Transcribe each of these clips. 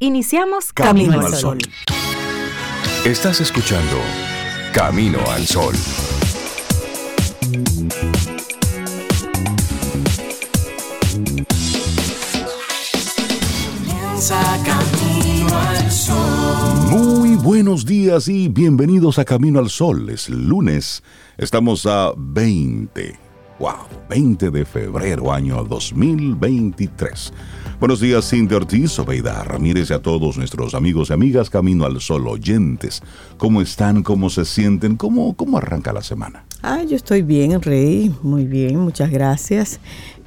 Iniciamos Camino, al Sol. Estás escuchando Camino al Sol. Muy buenos días y bienvenidos a Camino al Sol. Es lunes. Estamos a 20. Wow, 20 de febrero, año 2023. Buenos días, Cindy Ortiz, Obeida Ramírez y a todos nuestros amigos y amigas Camino al Sol oyentes. ¿Cómo están? ¿Cómo se sienten? ¿Cómo, cómo arranca la semana? Ah, yo estoy bien, Rey. Muy bien, muchas gracias.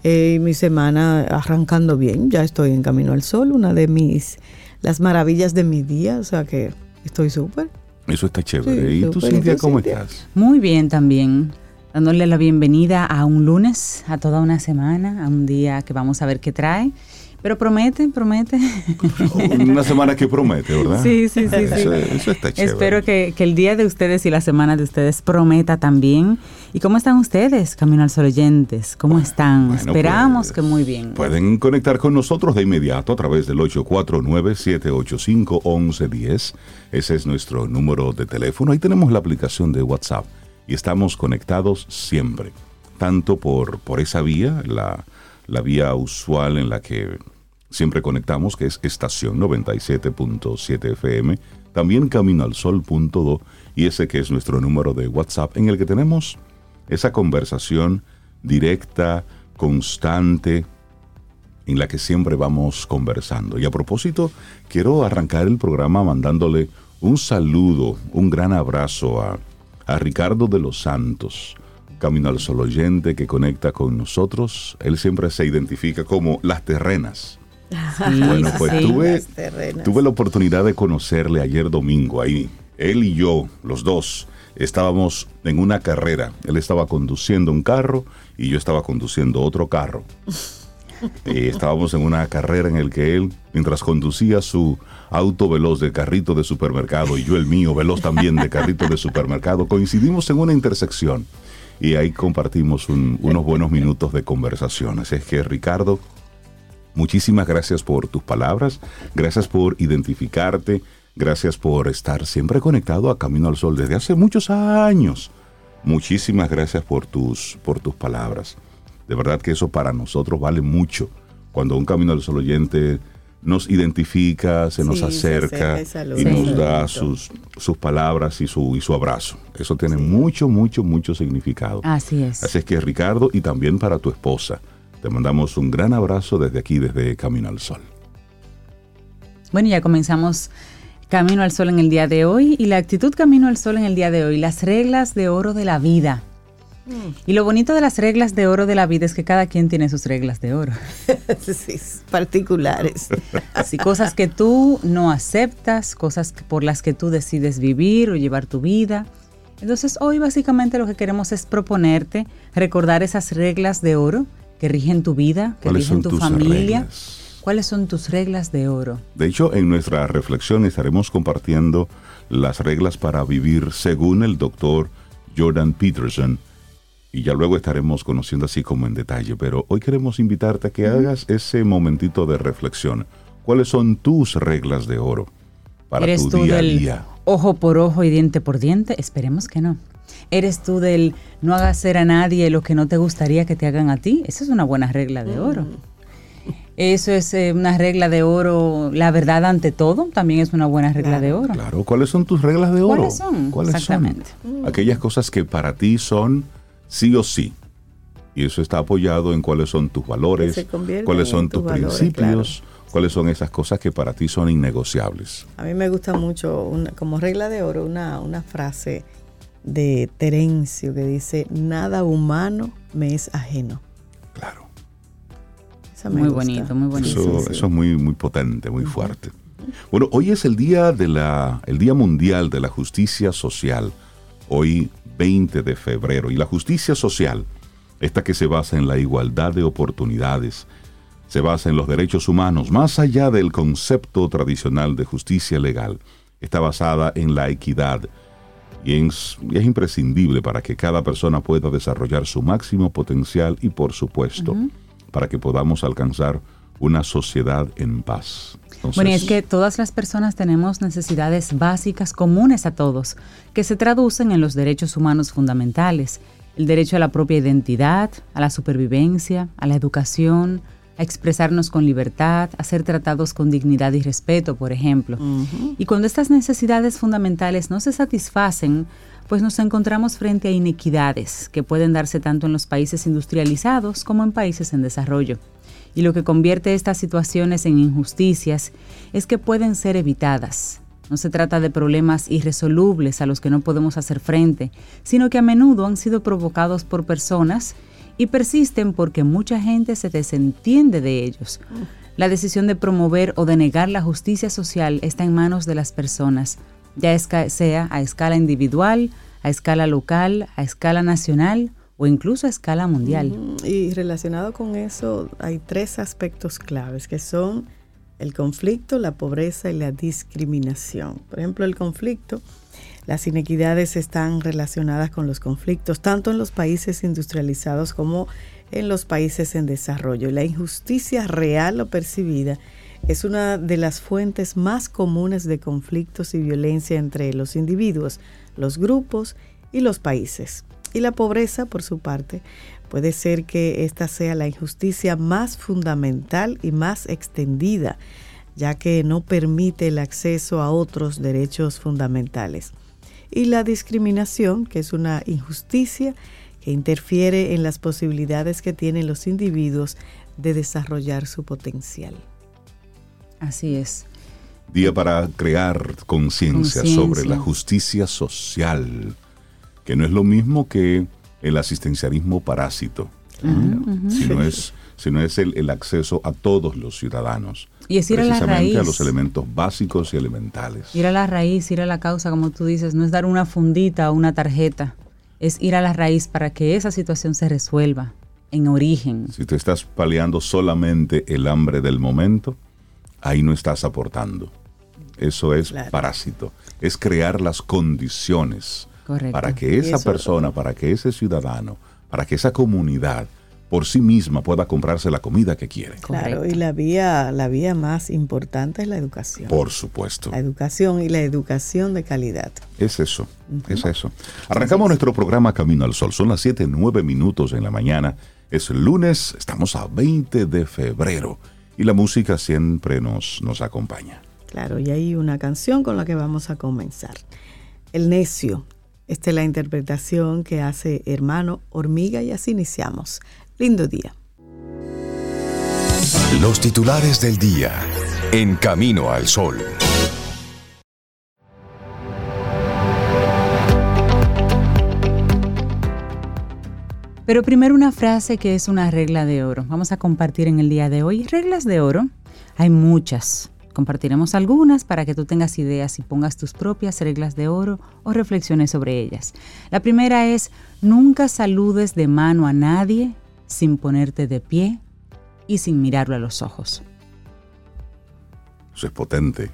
Eh, mi semana arrancando bien. Ya estoy en Camino al Sol, una de mis, las maravillas de mi día. O sea que estoy súper. Eso está chévere. ¿Y tú, Cintia, cómo estás? Muy bien también dándole la bienvenida a un lunes, a toda una semana, a un día que vamos a ver qué trae. Pero promete, promete. Una semana que promete, ¿verdad? Sí, sí, sí. Eso, está chévere. Espero que, el día de ustedes y la semana de ustedes prometa también. ¿Y cómo están ustedes, Camino al Sol oyentes? ¿Cómo están? Esperamos pues, que muy bien. Pueden conectar con nosotros de inmediato a través del 849-785-1110. Ese es nuestro número de teléfono. Ahí tenemos la aplicación de WhatsApp y estamos conectados siempre. Tanto por, por esa vía, la, la vía usual en la que siempre conectamos, que es estación 97.7 FM, también camino al sol.do y ese que es nuestro número de WhatsApp en el que tenemos esa conversación directa, constante, en la que siempre vamos conversando. Y a propósito, quiero arrancar el programa mandándole un saludo, un gran abrazo a, a Ricardo de los Santos, Camino al Sol oyente que conecta con nosotros. Él siempre se identifica como las terrenas bueno, pues tuve, tuve la oportunidad de conocerle ayer domingo ahí. Él y yo, los dos, estábamos en una carrera. Él estaba conduciendo un carro y yo estaba conduciendo otro carro. Y estábamos en una carrera en el que él, mientras conducía su auto veloz de carrito de supermercado y yo el mío veloz también de carrito de supermercado, coincidimos en una intersección y ahí compartimos unos buenos minutos de conversaciones. Es que Ricardo Muchísimas gracias por tus palabras, gracias por identificarte, gracias por estar siempre conectado a Camino al Sol desde hace muchos años. Muchísimas gracias por tus, por tus palabras. De verdad que eso para nosotros vale mucho. Cuando un Camino al Sol oyente nos identifica, se nos acerca y nos da sus, sus palabras y su, y su abrazo. Eso tiene mucho, mucho, mucho significado. Así es. Así es que Ricardo y también para tu esposa te mandamos un gran abrazo desde aquí, desde Camino al Sol. Bueno, ya comenzamos Camino al Sol en el día de hoy y la actitud Camino al Sol en el día de hoy, las reglas de oro de la vida. Mm. Y lo bonito de las reglas de oro de la vida es que cada quien tiene sus reglas de oro. sí, particulares. Así, cosas que tú no aceptas, cosas por las que tú decides vivir o llevar tu vida. Entonces hoy básicamente lo que queremos es proponerte recordar esas reglas de oro que rigen tu vida, que rigen tu familia. ¿Cuáles son tus reglas de oro? De hecho, en nuestra reflexión estaremos compartiendo las reglas para vivir según el doctor Jordan Peterson. Y ya luego estaremos conociendo así como en detalle. Pero hoy queremos invitarte a que hagas ese momentito de reflexión. ¿Cuáles son tus reglas de oro para tu día a día? Ojo por ojo y diente por diente. Esperemos que no. ¿Eres tú del no hagas hacer a nadie lo que no te gustaría que te hagan a ti? Esa es una buena regla de oro. Mm. Eso es eh, una regla de oro, la verdad ante todo, también es una buena regla de oro. Claro, ¿cuáles son tus reglas de oro? ¿Cuáles son? ¿Cuáles Exactamente. Son? Aquellas cosas que para ti son sí o sí. Y eso está apoyado en cuáles son tus valores, cuáles son tus, principios, cuáles son esas cosas que para ti son innegociables. A mí me gusta mucho, como regla de oro, una, una frase de Terencio que dice, nada humano me es ajeno. Claro. muy bonito, muy bonito. Eso, es muy, muy potente, muy fuerte. Bueno, hoy es el día, de la, el día Mundial de la Justicia Social, hoy 20 de febrero, y la justicia social, esta que se basa en la igualdad de oportunidades, se basa en los derechos humanos, más allá del concepto tradicional de justicia legal, está basada en la equidad, y es, imprescindible para que cada persona pueda desarrollar su máximo potencial y por supuesto para que podamos alcanzar una sociedad en paz. Bueno, y es que todas las personas tenemos necesidades básicas comunes a todos, que se traducen en los derechos humanos fundamentales, el derecho a la propia identidad, a la supervivencia, a la educación, a expresarnos con libertad, a ser tratados con dignidad y respeto, por ejemplo. Y cuando estas necesidades fundamentales no se satisfacen, pues nos encontramos frente a inequidades que pueden darse tanto en los países industrializados como en países en desarrollo. Y lo que convierte estas situaciones en injusticias es que pueden ser evitadas. No se trata de problemas irresolubles a los que no podemos hacer frente, sino que a menudo han sido provocados por personas y persisten porque mucha gente se desentiende de ellos. La decisión de promover o de negar la justicia social está en manos de las personas, ya sea a escala individual, a escala local, a escala nacional o incluso a escala mundial. Y relacionado con eso hay tres aspectos claves que son el conflicto, la pobreza y la discriminación. Por ejemplo, el conflicto, las inequidades están relacionadas con los conflictos, tanto en los países industrializados como en los países en desarrollo. La injusticia real o percibida es una de las fuentes más comunes de conflictos y violencia entre los individuos, los grupos y los países. Y la pobreza, por su parte, puede ser que esta sea la injusticia más fundamental y más extendida, ya que no permite el acceso a otros derechos fundamentales. Y la discriminación, que es una injusticia que interfiere en las posibilidades que tienen los individuos de desarrollar su potencial. Así es. Día para crear conciencia sobre la justicia social que no es lo mismo que el asistencialismo parásito, sino, es, sino es el, acceso a todos los ciudadanos. Y es ir a la raíz. a los elementos básicos y elementales. Ir a la raíz, ir a la causa, como tú dices, no es dar una fundita o una tarjeta, es ir a la raíz para que esa situación se resuelva en origen. Si tú estás paliando solamente el hambre del momento, ahí no estás aportando. Eso es parásito. Es crear las condiciones para que esa persona, para que ese ciudadano, para que esa comunidad por sí misma pueda comprarse la comida que quiere. Claro, y la vía, la vía más importante es la educación. Por supuesto. La educación y la educación de calidad. Es eso, es eso. Arrancamos nuestro programa Camino al Sol. Son las 7, 9 minutos en la mañana. Es lunes, estamos a 20 de febrero y la música siempre nos, nos acompaña. Claro, y hay una canción con la que vamos a comenzar. El necio esta es la interpretación que hace hermano Hormiga y así iniciamos. Lindo día. Los titulares del día en Camino al Sol. Pero primero una frase que es una regla de oro. Vamos a compartir en el día de hoy reglas de oro. Hay muchas, Compartiremos algunas para que tú tengas ideas y pongas tus propias reglas de oro o reflexiones sobre ellas. La primera es, nunca saludes de mano a nadie sin ponerte de pie y sin mirarlo a los ojos. Eso es potente.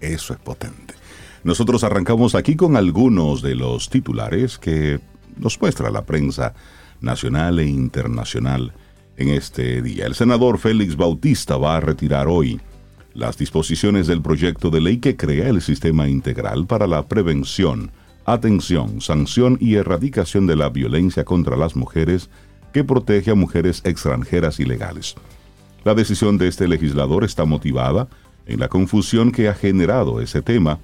Eso es potente. Nosotros arrancamos aquí con algunos de los titulares que nos muestra la prensa nacional e internacional en este día. El senador Félix Bautista va a retirar hoy las disposiciones del proyecto de ley que crea el sistema integral para la prevención, atención, sanción y erradicación de la violencia contra las mujeres que protege a mujeres extranjeras ilegales. La decisión de este legislador está motivada en la confusión que ha generado ese tema,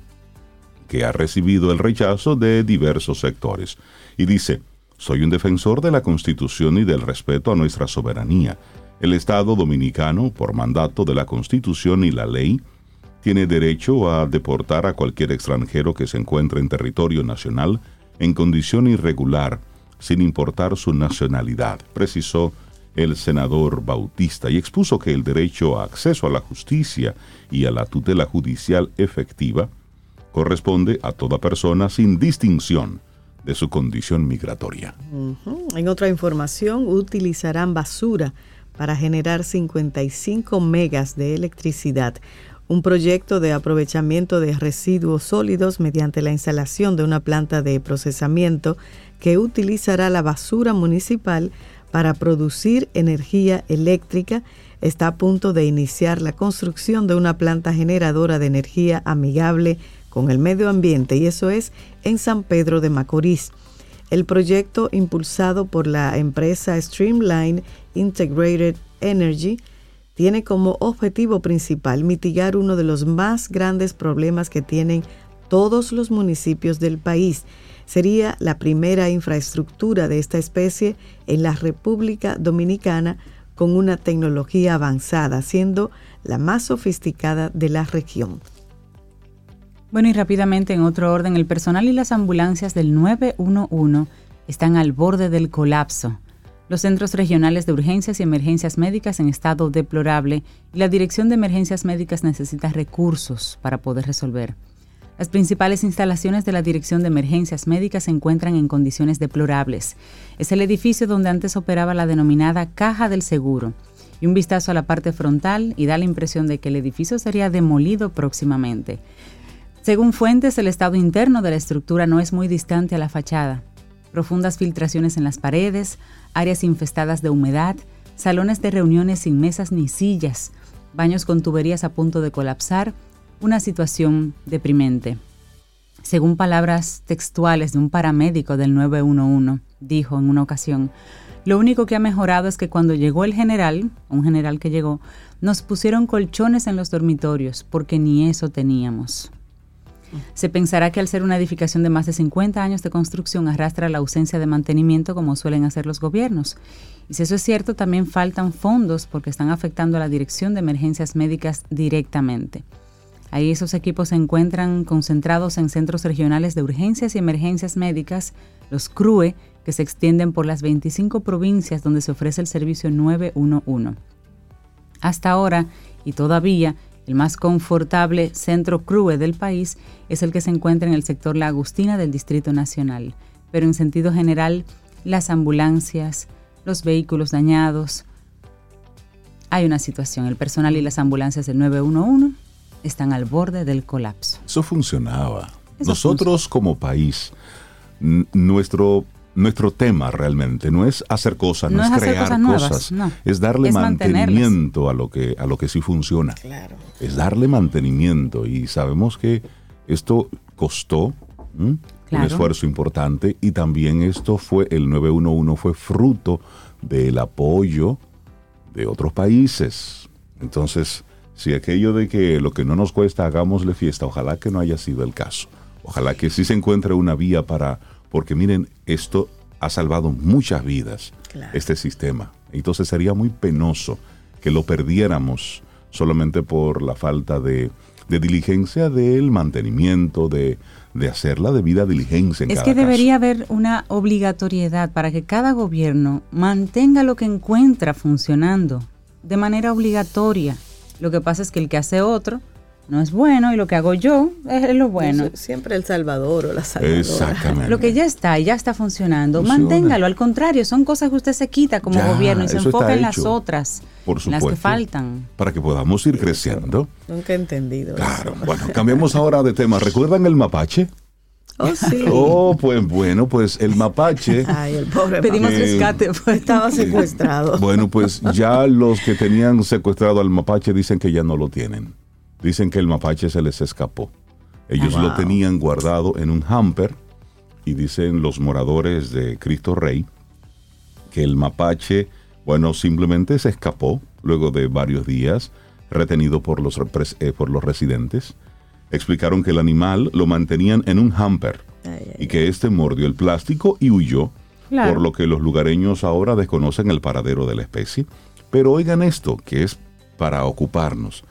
que ha recibido el rechazo de diversos sectores. Y dice, soy un defensor de la Constitución y del respeto a nuestra soberanía el Estado dominicano, por mandato de la Constitución y la ley, tiene derecho a deportar a cualquier extranjero que se encuentre en territorio nacional en condición irregular, sin importar su nacionalidad, precisó el senador Bautista y expuso que el derecho a acceso a la justicia y a la tutela judicial efectiva corresponde a toda persona sin distinción de su condición migratoria. En otra información, utilizarán basura para generar 55 megas de electricidad, un proyecto de aprovechamiento de residuos sólidos mediante la instalación de una planta de procesamiento que utilizará la basura municipal para producir energía eléctrica está a punto de iniciar la construcción de una planta generadora de energía amigable con el medio ambiente y eso es en San Pedro de Macorís. El proyecto impulsado por la empresa Streamline Integrated Energy tiene como objetivo principal mitigar uno de los más grandes problemas que tienen todos los municipios del país. Sería la primera infraestructura de esta especie en la República Dominicana con una tecnología avanzada, siendo la más sofisticada de la región. Bueno, y rápidamente en otro orden, el personal y las ambulancias del 911 están al borde del colapso. Los centros regionales de urgencias y emergencias médicas en estado deplorable y la Dirección de Emergencias Médicas necesita recursos para poder resolver. Las principales instalaciones de la Dirección de Emergencias Médicas se encuentran en condiciones deplorables. Es el edificio donde antes operaba la denominada Caja del Seguro. Y un vistazo a la parte frontal y da la impresión de que el edificio sería demolido próximamente. Según fuentes, el estado interno de la estructura no es muy distante a la fachada. Profundas filtraciones en las paredes, áreas infestadas de humedad, salones de reuniones sin mesas ni sillas, baños con tuberías a punto de colapsar, una situación deprimente. Según palabras textuales de un paramédico del 911, dijo en una ocasión, lo único que ha mejorado es que cuando llegó el general, un general que llegó, nos pusieron colchones en los dormitorios porque ni eso teníamos. Se pensará que al ser una edificación de más de 50 años de construcción arrastra la ausencia de mantenimiento como suelen hacer los gobiernos. Y si eso es cierto, también faltan fondos porque están afectando a la Dirección de Emergencias Médicas directamente. Ahí esos equipos se encuentran concentrados en centros regionales de urgencias y emergencias médicas, los CRUE, que se extienden por las 25 provincias donde se ofrece el servicio 911. Hasta ahora, y todavía, el más confortable centro CRUE del país es el que se encuentra en el sector La Agustina del Distrito Nacional, pero en sentido general, las ambulancias, los vehículos dañados, hay una situación. El personal y las ambulancias del 911 están al borde del colapso. Eso funcionaba. Nosotros como país, nuestro nuestro tema realmente no es hacer cosas, no, es, crear cosas, es darle mantenimiento a lo que a lo que sí funciona. Es darle mantenimiento y sabemos que esto costó un esfuerzo importante y también esto fue el 911 fue fruto del apoyo de otros países. Entonces, si aquello de que lo que no nos cuesta hagámosle fiesta, ojalá que no haya sido el caso. Ojalá que sí se encuentre una vía para porque miren, esto ha salvado muchas vidas, este sistema. Entonces sería muy penoso que lo perdiéramos solamente por la falta de, diligencia del mantenimiento, de, hacer la debida diligencia. En es que debería haber una obligatoriedad para que cada gobierno mantenga lo que encuentra funcionando de manera obligatoria. Lo que pasa es que el que hace otro no es bueno y lo que hago yo es lo bueno. Siempre el salvador o la salvadora. Exactamente. Lo que ya está y ya está funcionando, manténgalo. Al contrario, son cosas que usted se quita como gobierno y se enfoca en las otras, Por las que faltan. Para que podamos ir creciendo. Nunca he entendido. Claro. Bueno, cambiemos ahora de tema. ¿Recuerdan el mapache? Oh, sí. Oh, pues bueno, pues el mapache. Ay, el pobre Pedimos rescate, pues. estaba secuestrado. Bueno, pues ya los que tenían secuestrado al mapache dicen que ya no lo tienen. Dicen que el mapache se les escapó. Ellos lo tenían guardado en un hamper y dicen los moradores de Cristo Rey que el mapache, bueno, simplemente se escapó luego de varios días retenido por los, eh, por los residentes. Explicaron que el animal lo mantenían en un hamper y que éste mordió el plástico y huyó, por lo que los lugareños ahora desconocen el paradero de la especie. Pero oigan esto, que es para ocuparnos.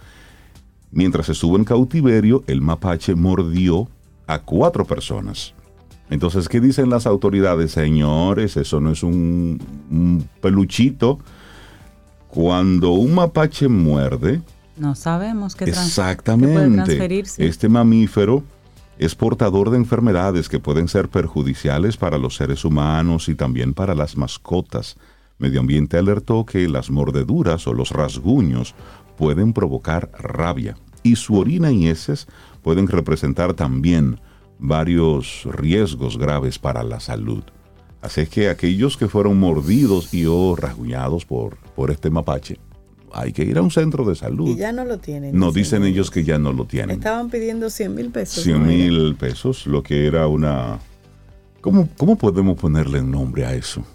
Mientras estuvo en cautiverio, el mapache mordió a cuatro personas. Entonces, ¿qué dicen las autoridades? Señores, eso no es un, peluchito. Cuando un mapache muerde... No sabemos qué Exactamente. este mamífero es portador de enfermedades que pueden ser perjudiciales para los seres humanos y también para las mascotas. Medio Ambiente alertó que las mordeduras o los rasguños pueden provocar rabia y su orina y heces pueden representar también varios riesgos graves para la salud. Así es que aquellos que fueron mordidos y o rasguñados por, por este mapache, hay que ir a un centro de salud. Y ya no lo tienen. No, dicen ellos que ya no lo tienen. Estaban pidiendo 100 mil pesos. 100 mil pesos, lo que era una... ¿Cómo, ¿Cómo podemos ponerle nombre a eso?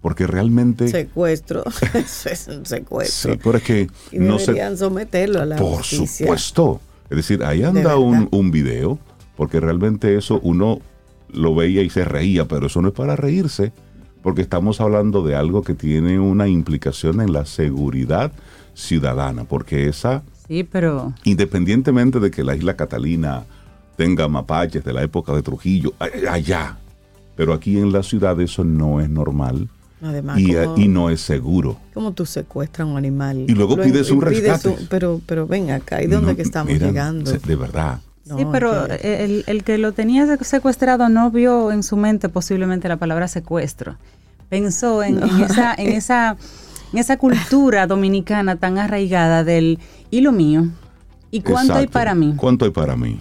Porque realmente... Secuestro. eso es un secuestro. Sí, pero es que y no deberían se... someterlo a la Por justicia. supuesto. Es decir, ahí anda un, un video, porque realmente eso uno lo veía y se reía, pero eso no es para reírse, porque estamos hablando de algo que tiene una implicación en la seguridad ciudadana, porque esa, Sí, pero independientemente de que la isla Catalina tenga mapaches de la época de Trujillo, allá, pero aquí en la ciudad eso no es normal Además, y, como, y no es seguro. como tú secuestras a un animal. Y luego Lo- pides un rescate. pero, pero ven acá, ¿y dónde No, que estamos mira, llegando? De verdad. No, sí, pero que- el, el que lo tenía secuestrado no vio en su mente posiblemente la palabra secuestro. Pensó en, en esa, en esa, en esa cultura dominicana tan arraigada del y lo mío. ¿Y cuánto hay Exacto. para mí? ¿Cuánto hay para mí?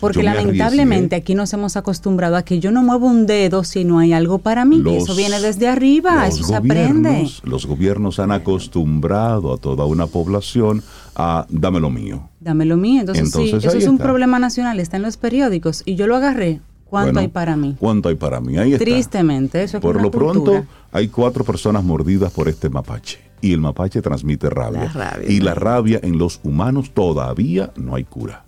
Porque lamentablemente arriesgué. aquí nos hemos acostumbrado a que yo no muevo un dedo si no hay algo para mí. y Los- eso viene desde arriba, eso se aprende. Los gobiernos han acostumbrado a toda una población a dame lo mío. Dame lo mío. Entonces, Entonces, sí, eso es un está. problema nacional, está en los periódicos y yo lo agarré. ¿Cuánto Bueno, hay para mí? ¿Cuánto hay para mí? Ahí está. Tristemente, eso es Por lo pronto, hay cuatro personas mordidas por este mapache. Y el mapache transmite rabia. La rabia, y la rabia en los humanos todavía no hay cura.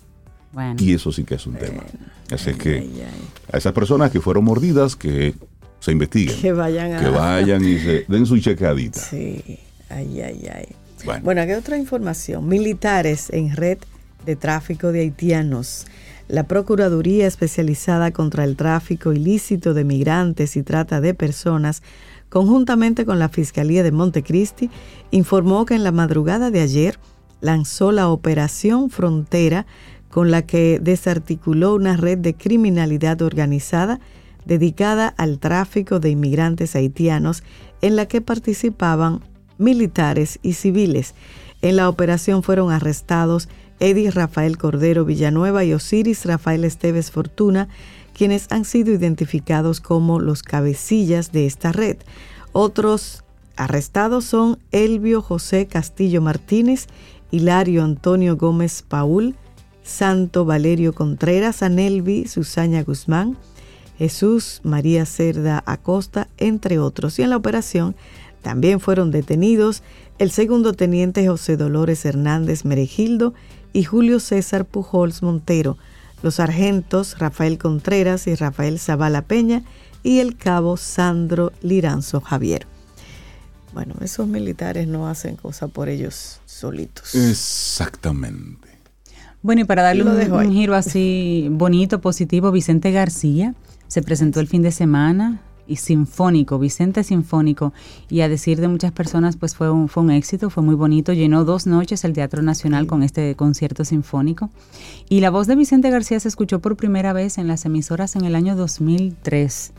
Bueno. Y eso sí que es un tema. Así es que ay, ay. a esas personas que fueron mordidas, que se investiguen. Que vayan a... Que vayan y se den su chequeadita. Sí, ay, ay, ay. Bueno. Bueno, aquí hay otra información. Militares en red de tráfico de haitianos. La Procuraduría Especializada contra el Tráfico Ilícito de Migrantes y Trata de Personas, conjuntamente con la Fiscalía de Montecristi, informó que en la madrugada de ayer lanzó la Operación Frontera con la que desarticuló una red de criminalidad organizada dedicada al tráfico de inmigrantes haitianos en la que participaban militares y civiles. En la operación fueron arrestados Eddie Rafael Cordero Villanueva y Osiris Rafael Esteves Fortuna, quienes han sido identificados como los cabecillas de esta red. Otros arrestados son Elvio José Castillo Martínez, Hilario Antonio Gómez Paul, Santo Valerio Contreras, Anelvi Susana Guzmán, Jesús María Cerda Acosta, entre otros. Y en la operación también fueron detenidos el segundo teniente José Dolores Hernández Meregildo y Julio César Pujols Montero, los sargentos Rafael Contreras y Rafael Zavala Peña y el cabo Sandro Liranzo Javier. Bueno, esos militares no hacen cosa por ellos solitos. Exactamente. Bueno, y para darle un, giro así bonito, positivo, Vicente García se presentó el fin de semana y sinfónico, Vicente Sinfónico, y a decir de muchas personas, pues fue un, fue un éxito, fue muy bonito, llenó dos noches el Teatro Nacional con este concierto sinfónico. Y la voz de Vicente García se escuchó por primera vez en las emisoras en el año 2003,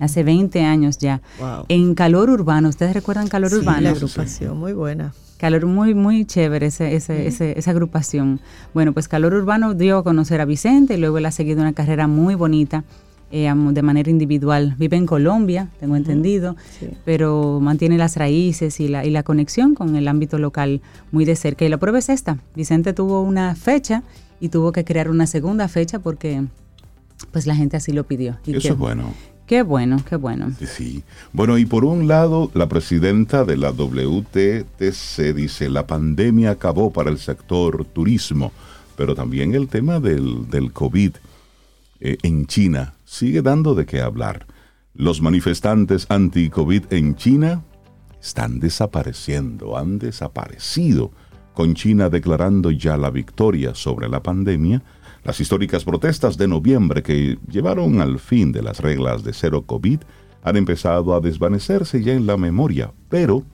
hace 20 años ya, Wow. en Calor Urbano. ¿Ustedes recuerdan Calor Sí, Urbano? la agrupación, muy buena. Calor muy, muy chévere ese, ese, ese- esa agrupación. Bueno, pues Calor Urbano dio a conocer a Vicente y luego él ha seguido una carrera muy bonita eh, de manera individual. Vive en Colombia, tengo entendido, sí. pero mantiene las raíces y la, y la conexión con el ámbito local muy de cerca. Y la prueba es esta. Vicente tuvo una fecha y tuvo que crear una segunda fecha porque pues la gente así lo pidió. Y Eso es bueno. Qué bueno, qué bueno. Sí. Bueno, y por un lado, la presidenta de la WTTC dice, la pandemia acabó para el sector turismo, pero también el tema del, del COVID eh, en China sigue dando de qué hablar. Los manifestantes anti-COVID en China están desapareciendo, han desaparecido, con China declarando ya la victoria sobre la pandemia. Las históricas protestas de noviembre que llevaron al fin de las reglas de cero COVID han empezado a desvanecerse ya en la memoria, pero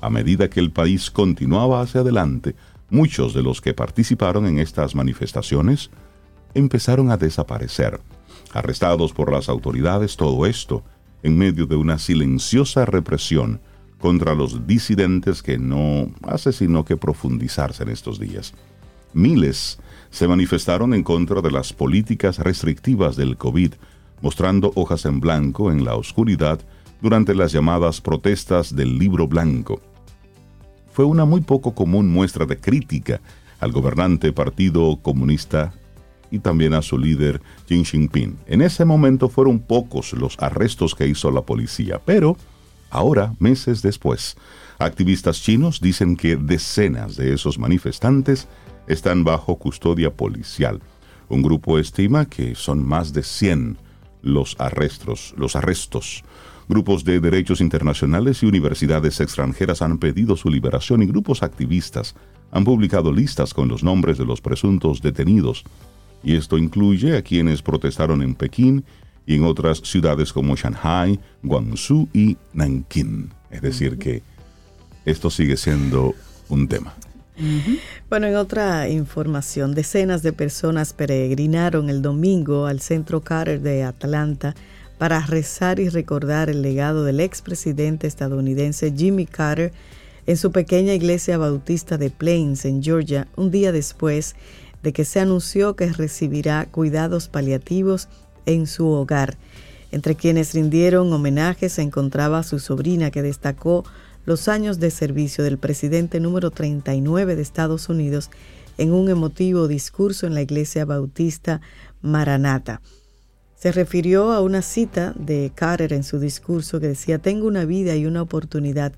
a medida que el país continuaba hacia adelante, muchos de los que participaron en estas manifestaciones empezaron a desaparecer, arrestados por las autoridades, todo esto en medio de una silenciosa represión contra los disidentes que no hace sino que profundizarse en estos días. Miles se manifestaron en contra de las políticas restrictivas del COVID, mostrando hojas en blanco en la oscuridad durante las llamadas protestas del libro blanco. fue una muy poco común muestra de crítica al gobernante Partido Comunista y también a su líder Xi Jinping. En ese momento fueron pocos los arrestos que hizo la policía, pero ahora, meses después, activistas chinos dicen que decenas de esos manifestantes están bajo custodia policial. Un grupo estima que son más de 100 los arrestos, los arrestos. Grupos de derechos internacionales y universidades extranjeras han pedido su liberación y grupos activistas han publicado listas con los nombres de los presuntos detenidos y esto incluye a quienes protestaron en Pekín y en otras ciudades como Shanghai, Guangzhou y Nanking. Es decir, que esto sigue siendo un tema. Bueno, en otra información, decenas de personas peregrinaron el domingo al centro Carter de Atlanta para rezar y recordar el legado del expresidente estadounidense Jimmy Carter en su pequeña iglesia bautista de Plains, en Georgia, un día después de que se anunció que recibirá cuidados paliativos en su hogar. Entre quienes rindieron homenaje se encontraba su sobrina que destacó los años de servicio del presidente número 39 de Estados Unidos en un emotivo discurso en la iglesia bautista Maranata. Se refirió a una cita de Carter en su discurso que decía, tengo una vida y una oportunidad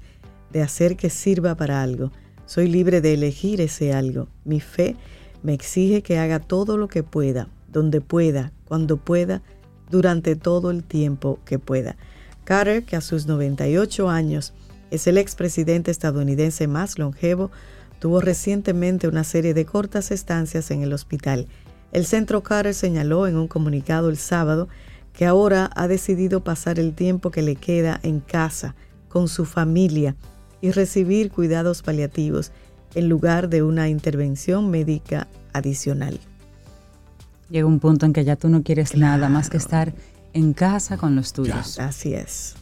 de hacer que sirva para algo. Soy libre de elegir ese algo. Mi fe me exige que haga todo lo que pueda, donde pueda, cuando pueda, durante todo el tiempo que pueda. Carter, que a sus 98 años es el expresidente estadounidense más longevo, tuvo recientemente una serie de cortas estancias en el hospital. El centro Carter señaló en un comunicado el sábado que ahora ha decidido pasar el tiempo que le queda en casa, con su familia, y recibir cuidados paliativos en lugar de una intervención médica adicional. Llega un punto en que ya tú no quieres nada más que estar en casa con los tuyos. Así es.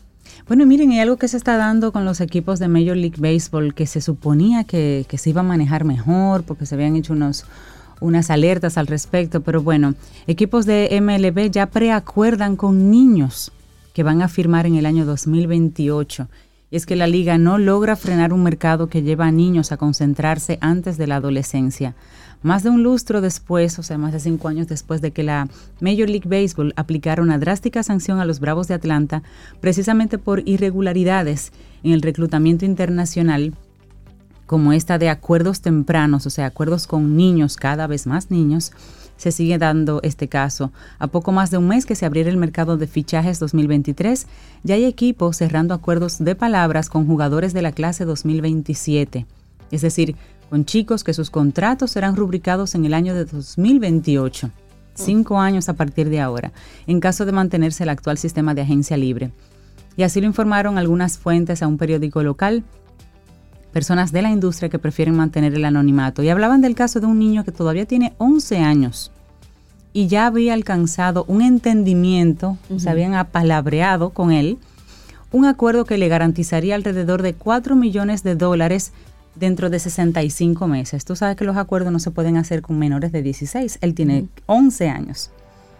Bueno, miren, hay algo que se está dando con los equipos de Major League Baseball que se suponía que, se iba a manejar mejor porque se habían hecho unos, unas alertas al respecto, pero bueno, equipos de MLB ya preacuerdan con niños que van a firmar en el año 2028 es que la liga no logra frenar un mercado que lleva a niños a concentrarse antes de la adolescencia. Más de un lustro después, o sea, más de cinco años después de que la Major League Baseball aplicara una drástica sanción a los Bravos de Atlanta, precisamente por irregularidades en el reclutamiento internacional, como esta de acuerdos tempranos, o sea, acuerdos con niños, cada vez más niños, se sigue dando este caso. A poco más de un mes que se abriera el mercado de fichajes 2023, ya hay equipos cerrando acuerdos de palabras con jugadores de la clase 2027. Es decir, con chicos que sus contratos serán rubricados en el año de 2028, cinco años a partir de ahora, en caso de mantenerse el actual sistema de agencia libre. Y así lo informaron algunas fuentes a un periódico local personas de la industria que prefieren mantener el anonimato. Y hablaban del caso de un niño que todavía tiene 11 años y ya había alcanzado un entendimiento, se habían apalabreado con él, un acuerdo que le garantizaría alrededor de 4 millones de dólares dentro de 65 meses. Tú sabes que los acuerdos no se pueden hacer con menores de 16. Él tiene 11 años.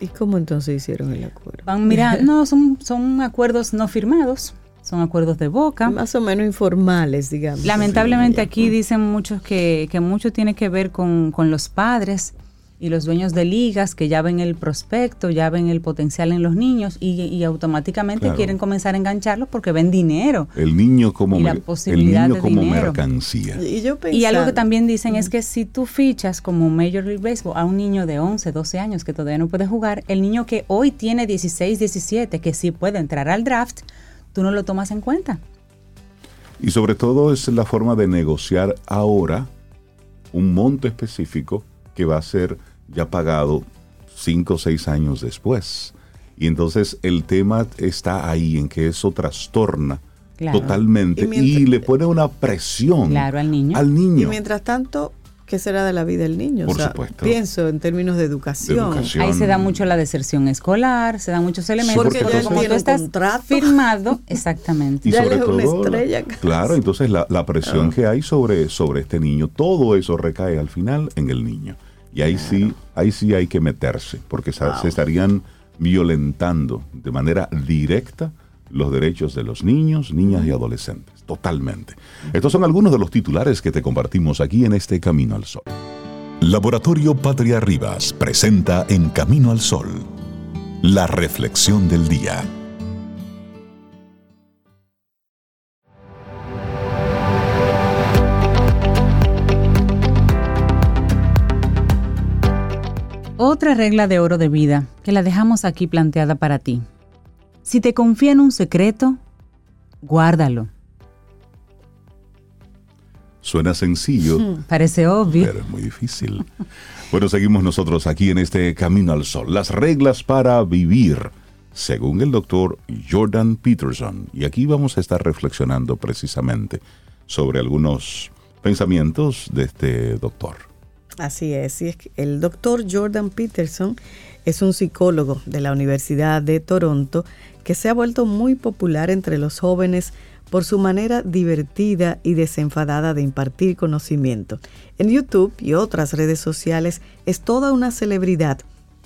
¿Y cómo entonces hicieron el acuerdo? Van, mira, no, son, son acuerdos no firmados son acuerdos de boca. Más o menos informales, digamos. Lamentablemente aquí dicen muchos que, que mucho tiene que ver con, los padres y los dueños de ligas que ya ven el prospecto, ya ven el potencial en los niños y, automáticamente quieren comenzar a engancharlos porque ven dinero. El niño como, el niño como mercancía. Y, yo y algo que también dicen es que si tú fichas como Major League Baseball a un niño de 11, 12 años que todavía no puede jugar, el niño que hoy tiene 16, 17, que sí puede entrar al draft, tú no lo tomas en cuenta. Y sobre todo es la forma de negociar ahora un monto específico que va a ser ya pagado cinco o seis años después. Y entonces el tema está ahí en que eso trastorna totalmente y, le pone una presión al niño. al niño. Y mientras tanto, ¿qué será de la vida del niño? Por supuesto. Pienso en términos de educación. Ahí se da mucho la deserción escolar, se dan muchos elementos. porque, como tú estás firmado, exactamente. Y sobre todo, una estrella. Claro, entonces la, presión ah. que hay sobre, sobre este niño, todo eso recae al final en el niño. Y ahí sí, ahí sí hay que meterse, porque se estarían violentando de manera directa los derechos de los niños, niñas y adolescentes. totalmente. Estos son algunos de los titulares que te compartimos aquí en este Camino al Sol. Laboratorio Patria Rivas presenta En Camino al Sol, la reflexión del día. Otra regla de oro de vida que la dejamos aquí planteada para ti. Si te confían un secreto, guárdalo. Suena sencillo. Parece obvio. Pero es muy difícil. Bueno, seguimos nosotros aquí en este Camino al Sol. Las reglas para vivir, según el doctor Jordan Peterson. Y aquí vamos a estar reflexionando precisamente sobre algunos pensamientos de este doctor. Así es, y es que el doctor Jordan Peterson es un psicólogo de la Universidad de Toronto que se ha vuelto muy popular entre los jóvenes por su manera divertida y desenfadada de impartir conocimiento. En YouTube y otras redes sociales es toda una celebridad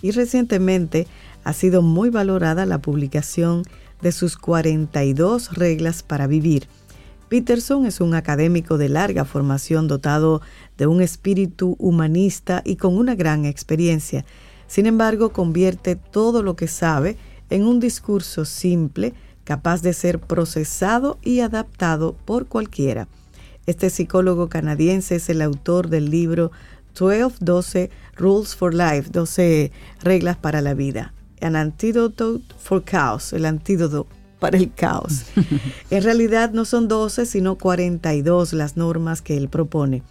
y recientemente ha sido muy valorada la publicación de sus 42 reglas para vivir. Peterson es un académico de larga formación dotado de un espíritu humanista y con una gran experiencia. Sin embargo, convierte todo lo que sabe en un discurso simple, capaz de ser procesado y adaptado por cualquiera. Este psicólogo canadiense es el autor del libro 12, 12 Rules for Life, 12 reglas para la vida. An Antidote for Chaos, el antídoto para el caos. en realidad no son 12, sino 42 las normas que él propone.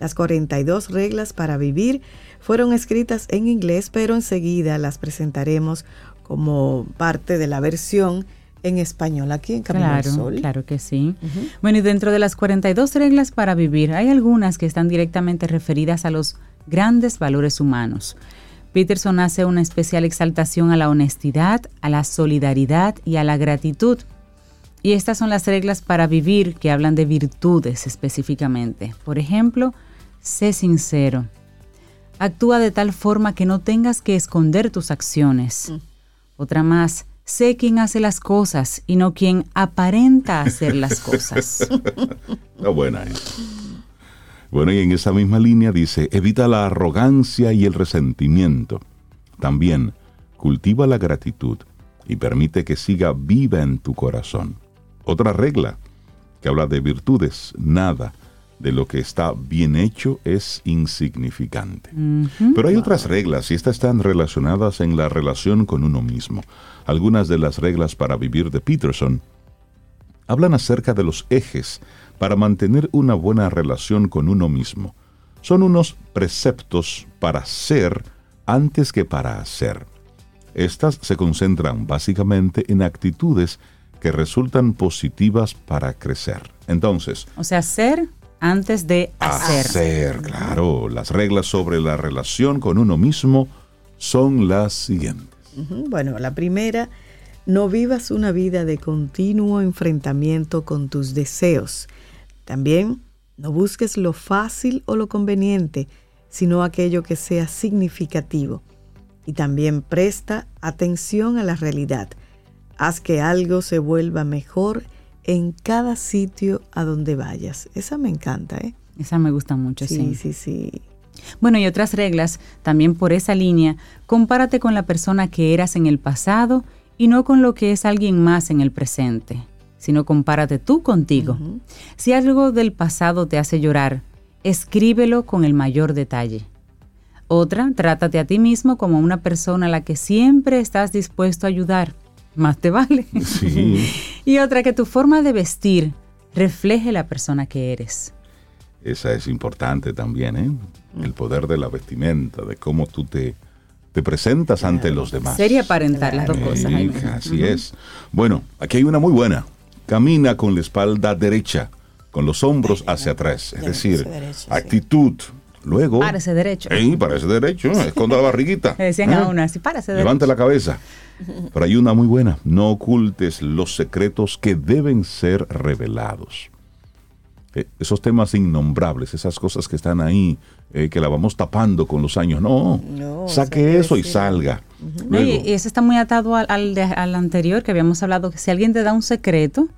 Las 42 reglas para vivir fueron escritas en inglés, pero enseguida las presentaremos como parte de la versión en español aquí en Camino claro, al Sol. Claro que sí. Bueno, y dentro de las 42 reglas para vivir, hay algunas que están directamente referidas a los grandes valores humanos. Peterson hace una especial exaltación a la honestidad, a la solidaridad y a la gratitud. Y estas son las reglas para vivir que hablan de virtudes específicamente. Por ejemplo, sé sincero. Actúa de tal forma que no tengas que esconder tus acciones. Mm. Otra más, sé quién hace las cosas y no quien aparenta hacer las cosas. Está buena. ¿eh? Bueno, y en esa misma línea dice, evita la arrogancia y el resentimiento. También, cultiva la gratitud y permite que siga viva en tu corazón. Otra regla que habla de virtudes, nada de lo que está bien hecho es insignificante. Pero hay otras reglas y estas están relacionadas en la relación con uno mismo. Algunas de las reglas para vivir de Peterson hablan acerca de los ejes para mantener una buena relación con uno mismo. Son unos preceptos para ser antes que para hacer. Estas se concentran básicamente en actitudes que resultan positivas para crecer. Entonces, o sea, ser antes de hacer. Hacer, claro. Las reglas sobre la relación con uno mismo son las siguientes. Bueno, la primera, no vivas una vida de continuo enfrentamiento con tus deseos. También, no busques lo fácil o lo conveniente, sino aquello que sea significativo. Y también presta atención a la realidad. Haz que algo se vuelva mejor en cada sitio a donde vayas. Esa me encanta, ¿eh? Esa me gusta mucho, sí. Sí, sí, sí. Bueno, y otras reglas, también por esa línea, compárate con la persona que eras en el pasado y no con lo que es alguien más en el presente, sino compárate tú contigo. Si algo del pasado te hace llorar, escríbelo con el mayor detalle. Otra, trátate a ti mismo como una persona a la que siempre estás dispuesto a ayudar más te vale. Sí. y otra, que tu forma de vestir refleje la persona que eres. Esa es importante también, ¿eh? El poder de la vestimenta, de cómo tú te, te presentas ante los demás. Sería aparentar las dos cosas. así es. Bueno, aquí hay una muy buena. Camina con la espalda derecha, con los hombros hacia atrás. Es decir, actitud. Luego. Párese derecho. Sí, parece derecho. Esconda la barriguita. Le decían a ¿Eh? una así, párese derecho. Levante la cabeza. Pero hay una muy buena, no ocultes los secretos que deben ser revelados. Eh, esos temas innombrables, esas cosas que están ahí, eh, que la vamos tapando con los años, no, saque eso y salga. y, eso está muy atado al, al, anterior que habíamos hablado, que si alguien te da un secreto,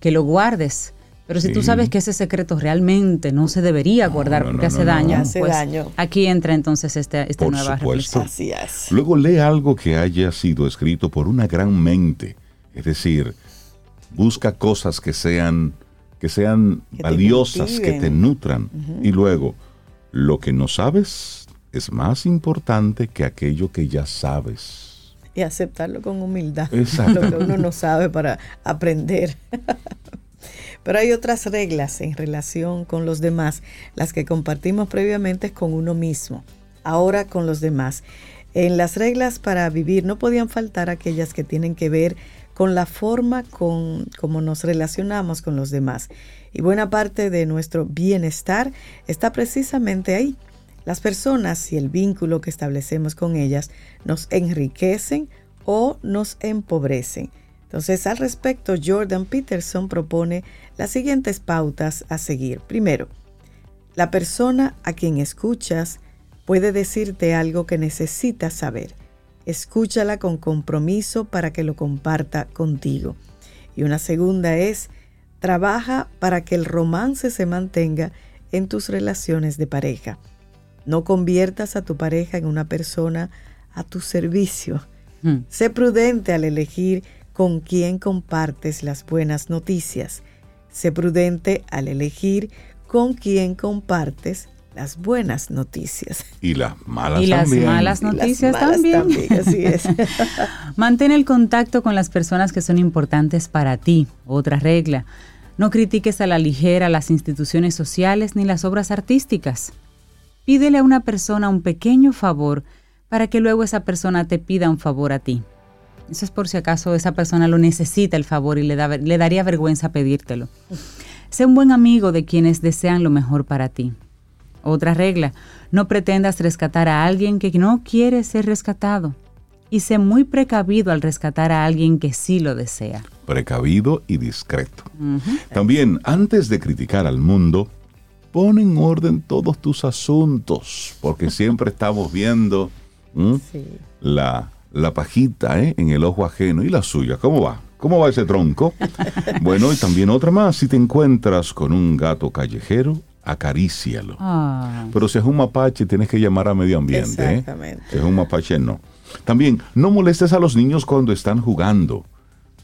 que lo guardes Pero si tú sabes que ese secreto realmente no se debería guardar no, porque no, hace daño, Hace pues daño. aquí entra entonces esta, esta Por nueva supuesto. reflexión. Así es. Luego lee algo que haya sido escrito por una gran mente. Es decir, busca cosas que sean, que sean Que te valiosas, que te nutran. Y luego, lo que no sabes es más importante que aquello que ya sabes. Y aceptarlo con humildad. Exacto. Lo que uno no sabe para aprender. Pero hay otras reglas en relación con los demás, las que compartimos previamente con uno mismo, ahora con los demás. En las reglas para vivir no podían faltar aquellas que tienen que ver con la forma con cómo nos relacionamos con los demás. Y buena parte de nuestro bienestar está precisamente ahí. Las personas y el vínculo que establecemos con ellas nos enriquecen o nos empobrecen. Entonces, al respecto, Jordan Peterson propone las siguientes pautas a seguir. Primero, la persona a quien escuchas puede decirte algo que necesitas saber. Escúchala con compromiso para que lo comparta contigo. Y una segunda es, trabaja para que el romance se mantenga en tus relaciones de pareja. No conviertas a tu pareja en una persona a tu servicio. Mm. Sé prudente al elegir con quién compartes las buenas noticias. Sé prudente al elegir con quién compartes las buenas noticias. Y las malas Y las también. malas Y las Noticias malas también. así es. Mantén el contacto con las personas que son importantes para ti. Otra regla. No critiques a la ligera las instituciones sociales ni las obras artísticas. Pídele a una persona un pequeño favor para que luego esa persona te pida un favor a ti. Eso es por si acaso esa persona lo necesita el favor y le, da- le daría vergüenza pedírtelo. Sé un buen amigo de quienes desean lo mejor para ti. Otra regla, no pretendas rescatar a alguien que no quiere ser rescatado. Y sé muy precavido al rescatar a alguien que sí lo desea. Precavido y discreto. También, antes de criticar al mundo, pon en orden todos tus asuntos, porque siempre estamos viendo la, la pajita ¿eh? en el ojo ajeno y la suya. ¿Cómo va? ¿Cómo va ese tronco? bueno, y también otra más. Si te encuentras con un gato callejero, acarícialo. Ah, Pero si es un mapache, tienes que llamar a medio ambiente. ¿eh? Exactamente. Si es un mapache, no. También, no molestes a los niños cuando están jugando.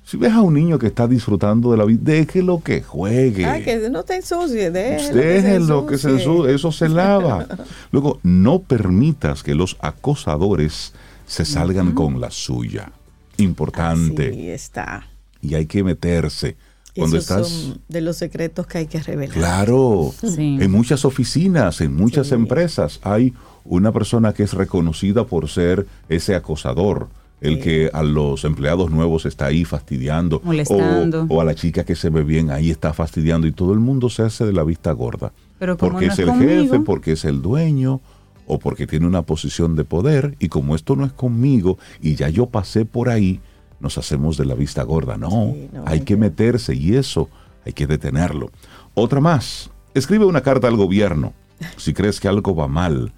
Si ves a un niño que está disfrutando de la vida, déjelo que juegue. Ay, que no te ensucie, déjelo, Déjenlo que se ensucie. ensucie, eso se lava. Luego, no permitas que los acosadores se salgan con la suya. Importante. Así está. Y hay que meterse. Cuando Esos estás. son de los secretos que hay que revelar. Claro. Sí. En muchas oficinas, en muchas empresas, hay una persona que es reconocida por ser ese acosador. El que a los empleados nuevos está ahí fastidiando. Molestando. O, o a la chica que se ve bien ahí está fastidiando y todo el mundo se hace de la vista gorda. Pero porque no es es el jefe, porque es el dueño o porque tiene una posición de poder y como esto no es conmigo y ya yo pasé por ahí, nos hacemos de la vista gorda. No, Sí, no, hay que meterse y eso hay que detenerlo. Otra más, escribe una carta al gobierno si crees que algo va mal.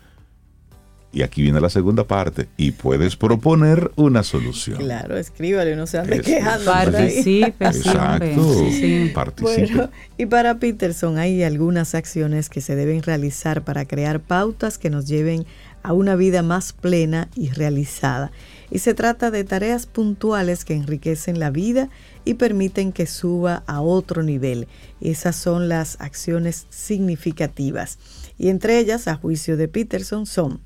Y aquí viene la segunda parte y puedes proponer una solución. Claro, escríbale, no se ande quejando. participe. Exacto. Sí. Participe. Bueno, y para Peterson hay algunas acciones que se deben realizar para crear pautas que nos lleven a una vida más plena y realizada. Y se trata de tareas puntuales que enriquecen la vida y permiten que suba a otro nivel. Esas son las acciones significativas. Y entre ellas, a juicio de Peterson, son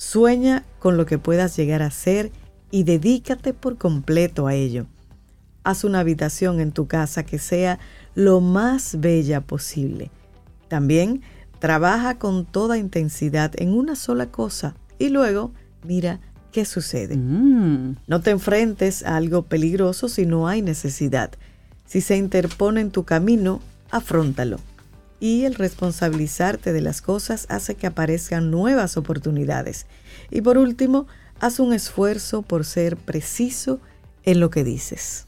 Sueña con lo que puedas llegar a ser y dedícate por completo a ello. Haz una habitación en tu casa que sea lo más bella posible. También trabaja con toda intensidad en una sola cosa y luego mira qué sucede. Mm. No te enfrentes a algo peligroso si no hay necesidad. Si se interpone en tu camino, afróntalo. Y el responsabilizarte de las cosas hace que aparezcan nuevas oportunidades. Y por último, haz un esfuerzo por ser preciso en lo que dices.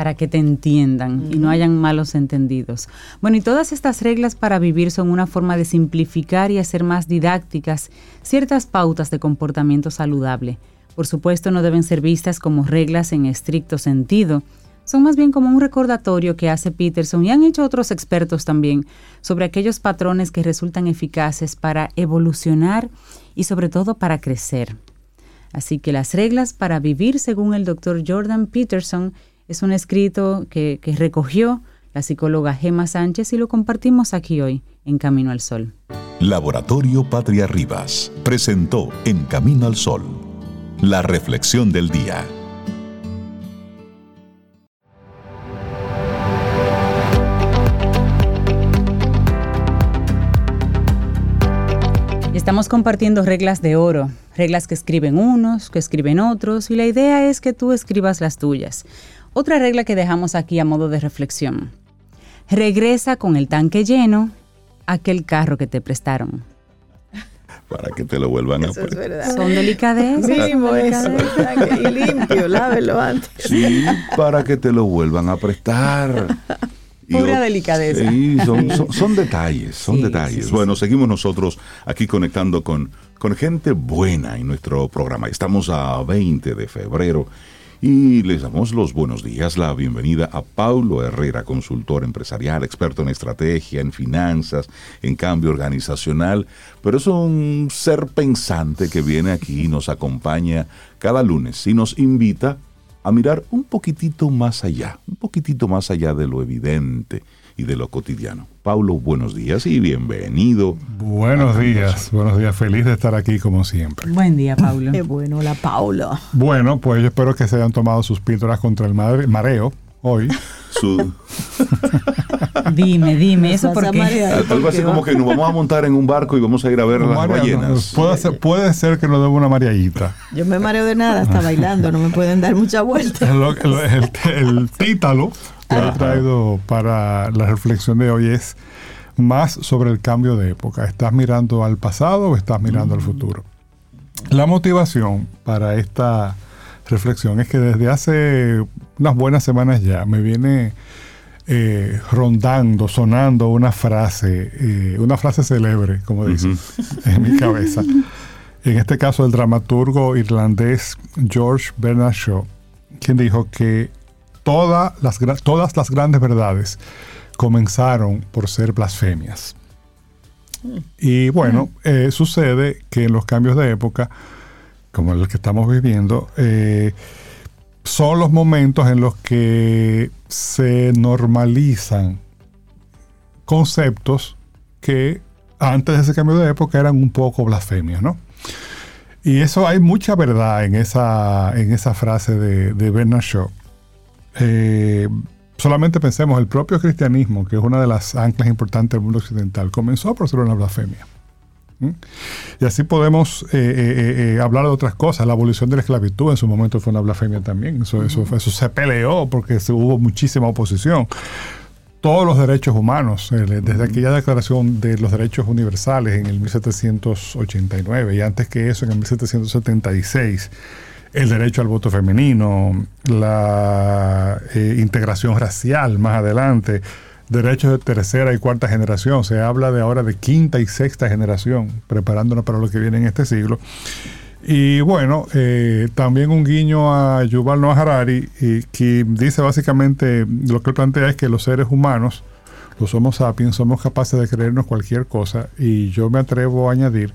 Para que te entiendan y no hayan malos entendidos. Bueno, y todas estas reglas para vivir son una forma de simplificar y hacer más didácticas ciertas pautas de comportamiento saludable. Por supuesto, no deben ser vistas como reglas en estricto sentido, son más bien como un recordatorio que hace Peterson y han hecho otros expertos también sobre aquellos patrones que resultan eficaces para evolucionar y sobre todo para crecer. Así que las reglas para vivir según el doctor Jordan Peterson es un escrito que, que recogió la psicóloga Gemma Sánchez y lo compartimos aquí hoy en Camino al Sol. Laboratorio Patria Rivas presentó En Camino al Sol la reflexión del día. Estamos compartiendo reglas de oro, reglas que escriben unos, que escriben otros, y la idea es que tú escribas las tuyas. Otra regla que dejamos aquí a modo de reflexión. Regresa con el tanque lleno a aquel carro que te prestaron. Para que te lo vuelvan a Eso es prestar. verdad. Son delicadezas. Mínimo eso. Y limpio, lávelo antes. Sí, para que te lo vuelvan a prestar. Pura delicadeza. Sí, son, son- son detalles, son Sí, detalles. sí, sí, bueno, seguimos nosotros aquí conectando con, con gente buena en nuestro programa. Estamos a 20 de febrero y les damos los buenos días, la bienvenida a Paulo Herrera, consultor empresarial, experto en estrategia, en finanzas, en cambio organizacional, pero es un ser pensante que viene aquí y nos acompaña cada lunes y nos invita a mirar un poquitito más allá, un poquitito más allá de lo evidente y de lo cotidiano. Paulo, buenos días y bienvenido. Buenos días, buenos días, feliz de estar aquí como siempre. Buen día, Paulo. Qué bueno, la Paula. Bueno, pues yo espero que se hayan tomado sus píldoras contra el mare- mareo hoy. Su- Dime, dime, ¿eso Nos por vas a qué? marear. algo así como que nos vamos a montar en un barco y vamos a ir a ver las no, ballenas. puede, ser, puede ser que nos dé una mareadita. Yo me mareo de nada, hasta bailando, no me pueden dar mucha vuelta. El, el- el- el títalo que he traído para la reflexión de hoy es más sobre el cambio de época. ¿Estás mirando al pasado o estás mirando al futuro? La motivación para esta reflexión es que desde hace unas buenas semanas ya me viene eh, rondando, sonando una frase, eh, una frase célebre, como dicen, en mi cabeza. En este caso, el dramaturgo irlandés George Bernard Shaw, quien dijo que todas las, todas las grandes verdades comenzaron por ser blasfemias. Y bueno, eh, sucede que en los cambios de época, como el que estamos viviendo, eh, son los momentos en los que se normalizan conceptos que antes de ese cambio de época eran un poco blasfemias, ¿no? Y eso hay mucha verdad en esa, en esa frase de, de Bernard Shaw. Eh, solamente pensemos, el propio cristianismo, que es una de las anclas importantes del mundo occidental, comenzó por ser una blasfemia. ¿Mm? Y así podemos eh, eh, eh, hablar de otras cosas. La abolición de la esclavitud en su momento fue una blasfemia también. Eso, eso, eso se peleó porque hubo muchísima oposición. Todos los derechos humanos, eh, desde aquella declaración de los derechos universales en el 1789 y antes que eso en el 1776, el derecho al voto femenino, la eh, integración racial más adelante, derechos de tercera y cuarta generación. Se habla de ahora de quinta y sexta generación, preparándonos para lo que viene en este siglo. Y bueno, eh, también un guiño a Yuval Noah Harari, que dice básicamente, lo que él plantea es que los seres humanos, los Homo sapiens, somos capaces de creernos cualquier cosa, y yo me atrevo a añadir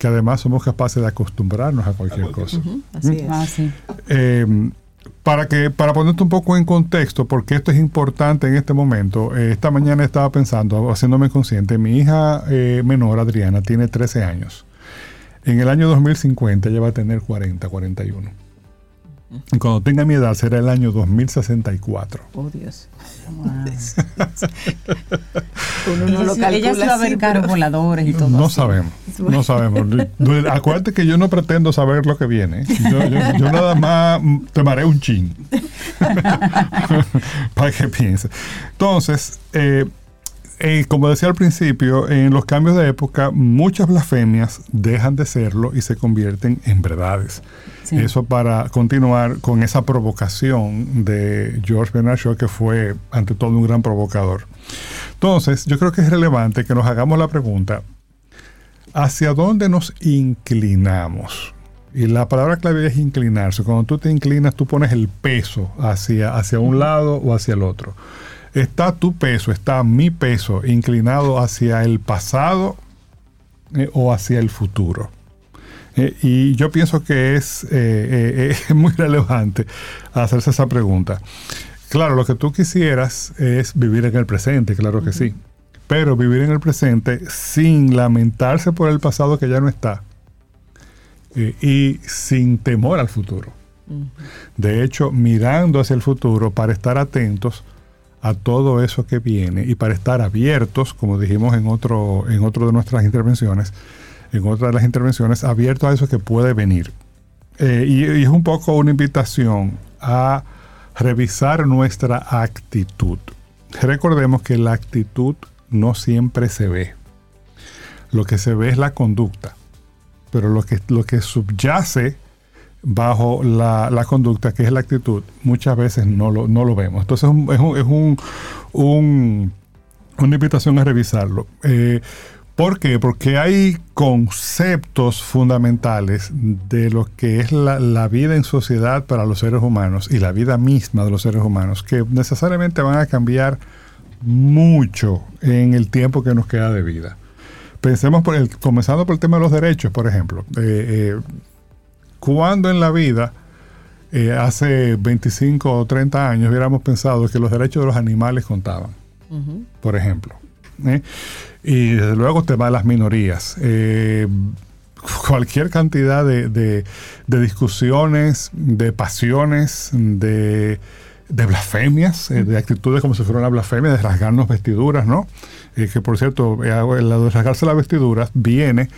que además somos capaces de acostumbrarnos a cualquier cosa. Así es. Ah, sí. Eh, para que para ponerte un poco en contexto, porque esto es importante en este momento, eh, esta mañana estaba pensando, haciéndome consciente, mi hija eh, menor, Adriana, tiene 13 años. En el año 2050 ella va a tener 40, 41. Y cuando tenga mi edad será el año 2064. Oh, Dios. Uno no Ella lo sí- ella calcula va a ver pero- voladores y todo. No así. sabemos, no sabemos. Acuérdate que yo no pretendo saber lo que viene. Yo, yo- yo nada más te mareo un chin. Para que pienses. Entonces, eh, eh, como decía al principio, en los cambios de época, muchas blasfemias dejan de serlo y se convierten en verdades. Sí. Eso para continuar con esa provocación de George Bernard Shaw, que fue ante todo un gran provocador. Entonces, yo creo que es relevante que nos hagamos la pregunta, ¿hacia dónde nos inclinamos? Y la palabra clave es inclinarse. Cuando tú te inclinas, tú pones el peso hacia, hacia un lado o hacia el otro. Está tu peso, está mi peso inclinado hacia el pasado eh, o hacia el futuro. Eh, y yo pienso que es, eh, es muy relevante hacerse esa pregunta. Claro, lo que tú quisieras es vivir en el presente, claro que sí. Pero vivir en el presente sin lamentarse por el pasado que ya no está y sin temor al futuro. De hecho, mirando hacia el futuro para estar atentos a todo eso que viene y para estar abiertos, como dijimos en otro, en otro de nuestras intervenciones, en otra de las intervenciones, abiertos a eso que puede venir. Eh, y, y es un poco una invitación a revisar nuestra actitud. Recordemos que la actitud no siempre se ve. Lo que se ve es la conducta pero lo que, lo que subyace bajo la, conducta, que es la actitud, muchas veces no lo, no lo vemos. Entonces es, un, un, una invitación a revisarlo. Eh, ¿Por qué? Porque hay conceptos fundamentales de lo que es la, la, vida en sociedad para los seres humanos y la vida misma de los seres humanos que necesariamente van a cambiar mucho en el tiempo que nos queda de vida. Pensemos, por el, comenzando por el tema de los derechos, por ejemplo. Eh, eh, cuando en la vida, eh, hace 25 o 30 años, hubiéramos pensado que los derechos de los animales contaban, por ejemplo. Y desde luego tema de las minorías. cualquier cantidad de, discusiones, de pasiones, de, blasfemias, de actitudes como si fuera una blasfemia, de rasgarnos vestiduras, ¿no? Eh, que por cierto, el de rasgarse las vestiduras viene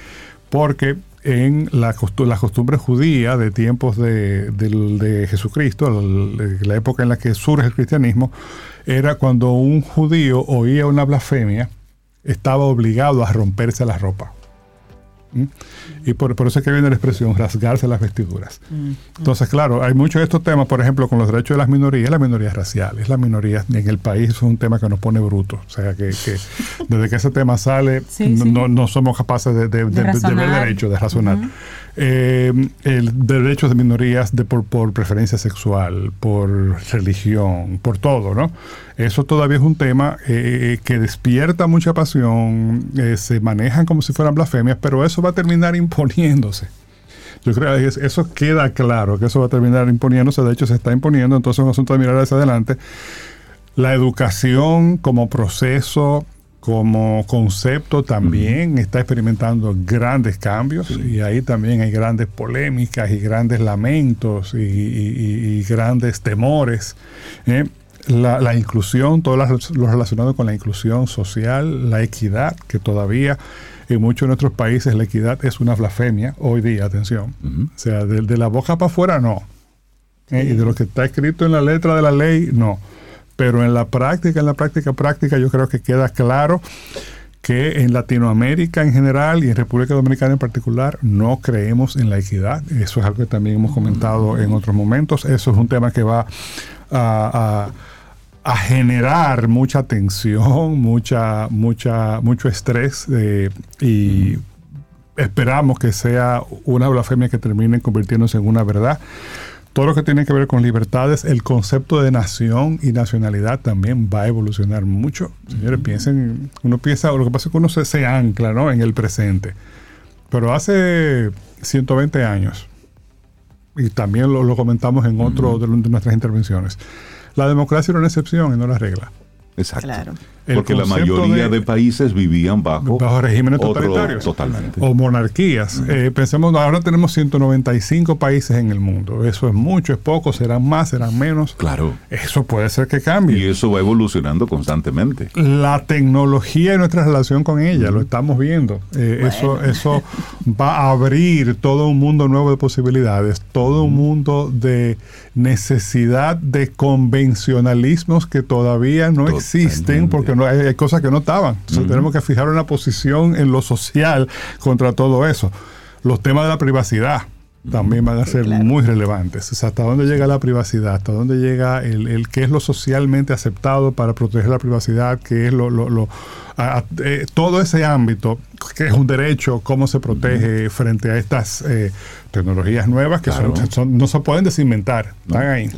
porque en la, las costumbres judías de tiempos de, Jesucristo, la época en la que surge el cristianismo, era cuando un judío oía una blasfemia, estaba obligado a romperse la ropa. ¿Mm? Y por, eso es que viene la expresión rasgarse las vestiduras. Mm. Entonces, claro, hay muchos de estos temas, por ejemplo, con los derechos de las minorías, las minorías raciales, las minorías en el país es un tema que nos pone brutos. O sea, que, desde que ese tema sale, no, somos capaces de, ver derechos, de razonar. Eh, el derechos de minorías de por, preferencia sexual, por religión, por todo, ¿no? Eso todavía es un tema eh, que despierta mucha pasión, eh, se manejan como si fueran blasfemias, pero eso va a terminar imponiéndose. Yo creo que eso queda claro, que eso va a terminar imponiéndose, de hecho se está imponiendo, entonces es un asunto de mirar hacia adelante. La educación como proceso como concepto también está experimentando grandes cambios y ahí también hay grandes polémicas y grandes lamentos y, grandes temores. ¿eh? La, inclusión, todo lo relacionado con la inclusión social, la equidad, que todavía en muchos de nuestros países la equidad es una blasfemia, hoy día, atención. O sea, de, la boca para afuera no. ¿eh? Y de lo que está escrito en la letra de la ley, no pero en la práctica, en la práctica práctica, yo creo que queda claro que en Latinoamérica en general y en República Dominicana en particular no creemos en la equidad. Eso es algo que también hemos comentado en otros momentos. Eso es un tema que va a, generar mucha tensión, mucha, mucha, mucho estrés eh, y esperamos que sea una blasfemia que termine convirtiéndose en una verdad todo lo que tiene que ver con libertades, el concepto de nación y nacionalidad también va a evolucionar mucho. Señores, piensen, uno piensa, lo que pasa es que uno se, ancla ¿no? en el presente. Pero hace 120 años, y también lo, comentamos en otro de, de nuestras intervenciones, la democracia era una excepción y no la regla. Exacto. Claro. Porque la mayoría de, países vivían bajo, regímenes totalitarios. totalmente. O monarquías. Eh, pensemos, ahora tenemos 195 países en el mundo. Eso es mucho, es poco, serán más, serán menos. Claro. Eso puede ser que cambie. Y eso va evolucionando constantemente. La tecnología y nuestra relación con ella, lo estamos viendo. Eh, eso, eso va a abrir todo un mundo nuevo de posibilidades, todo un mundo de necesidad de convencionalismos que todavía no existen porque no hay, cosas que no estaban. Entonces tenemos que fijar una posición en lo social contra todo eso. Los temas de la privacidad. También van a ser claro. muy relevantes. O sea, hasta dónde llega la privacidad, hasta dónde llega el, el qué es lo socialmente aceptado para proteger la privacidad, qué es lo, lo- lo- a- a- eh, todo ese ámbito, que es un derecho, cómo se protege frente a estas eh, tecnologías nuevas que son- Claro. son- no se pueden desinventar, están ahí.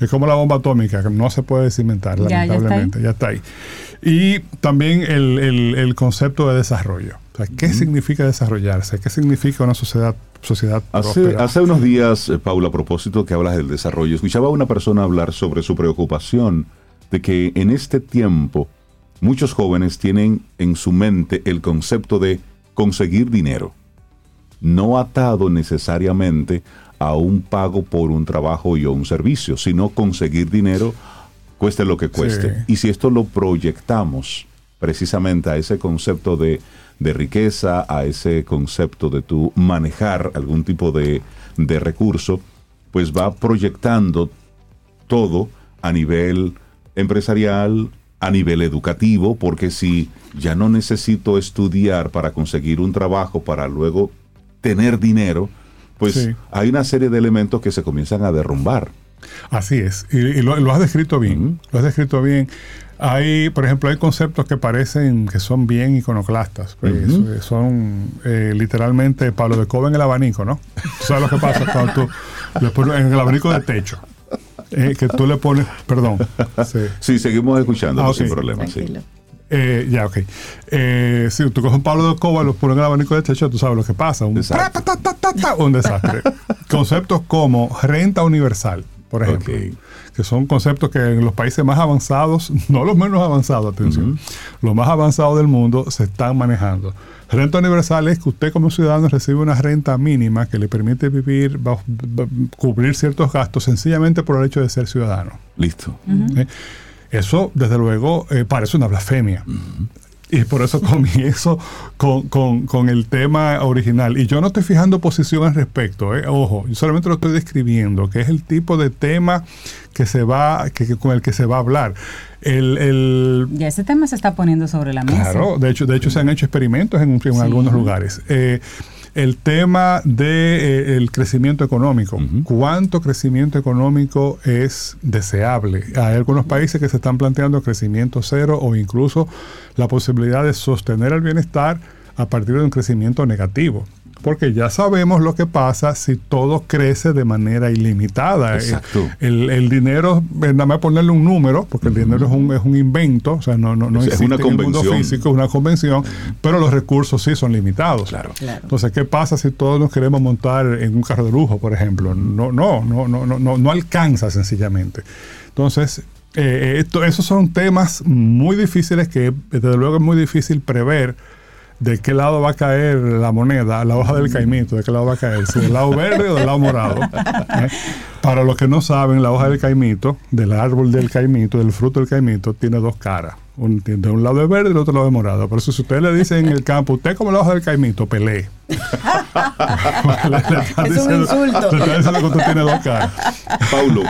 Es como la bomba atómica, que no se puede desinventar, Ya, lamentablemente, ya está ahí. Y también el, el- el concepto de desarrollo. O sea, ¿Qué significa desarrollarse? ¿Qué significa una sociedad, sociedad Hace, hace unos días, eh, Paula, a propósito que hablas del desarrollo, escuchaba a una persona hablar sobre su preocupación de que en este tiempo muchos jóvenes tienen en su mente el concepto de conseguir dinero, no atado necesariamente a un pago por un trabajo y o un servicio, sino conseguir dinero cueste lo que cueste. Sí. Y si esto lo proyectamos precisamente a ese concepto de, de riqueza, a ese concepto de tu manejar algún tipo de, de recurso, pues va proyectando todo a nivel empresarial, a nivel educativo, porque si ya no necesito estudiar para conseguir un trabajo, para luego tener dinero, pues Sí. hay una serie de elementos que se comienzan a derrumbar. Así es, y, y lo, lo has descrito bien, lo has descrito bien. Hay, por ejemplo, hay conceptos que parecen que son bien iconoclastas, pues, eh, son eh, literalmente Pablo de Coba en el abanico, ¿no? ¿Tú ¿Sabes lo que pasa cuando tú le pones en el abanico de techo? Eh, que tú le pones, perdón, sí. Sí, seguimos escuchando Ah, sin problema. sí. Eh, ya, ok. Eh, si tú coges un palo de coba, lo pones en el abanico de techo, tú sabes lo que pasa. Un, ta, ta, ta, un desastre. Conceptos como renta universal, por ejemplo. Que son conceptos que en los países más avanzados, no los menos avanzados, atención, los más avanzados del mundo se están manejando. Renta universal es que usted como ciudadano recibe una renta mínima que le permite vivir, cubrir ciertos gastos sencillamente por el hecho de ser ciudadano. Listo. ¿eh? Eso, desde luego, eh, parece una blasfemia. Y por eso comienzo con, con- con el tema original. Y yo no estoy fijando posición al respecto, ¿eh? ojo, yo solamente lo estoy describiendo, que es el tipo de tema que se va, que, que- con el que se va a hablar. El, el- Ya ese tema se está poniendo sobre la mesa. Claro, de hecho, de hecho se han hecho experimentos en, en Sí. algunos lugares. Eh, el tema del crecimiento económico. ¿Cuánto crecimiento económico es deseable? Hay algunos países que se están planteando crecimiento cero o incluso la posibilidad de sostener el bienestar a partir de un crecimiento negativo. Porque ya sabemos lo que pasa si todo crece de manera ilimitada. Exacto. El, el dinero, eh, nada más ponerle un número, porque el dinero es un, es un invento, o sea, no, no, no Es- existe una en el mundo físico, es una convención, pero los recursos sí son limitados. Claro. Claro. Entonces, ¿qué pasa si todos nos queremos montar en un carro de lujo, por ejemplo? No, no, no, no, no, no, no alcanza sencillamente. Entonces, eh, esto, esos son temas muy difíciles que desde luego es muy difícil prever de qué lado va a caer la moneda, la hoja del caimito, de qué lado va a caer, si del lado verde o del lado morado. ¿eh? Para los que no saben, la hoja del caimito, del árbol del caimito, del fruto del caimito, tiene dos caras. Un, de un lado es verde y del otro lado es morado. Por eso si usted le dice en el campo, usted como la hoja del caimito, pelee. Es un diciendo- insulto. Le está diciendo que usted tiene dos caras. Paulo,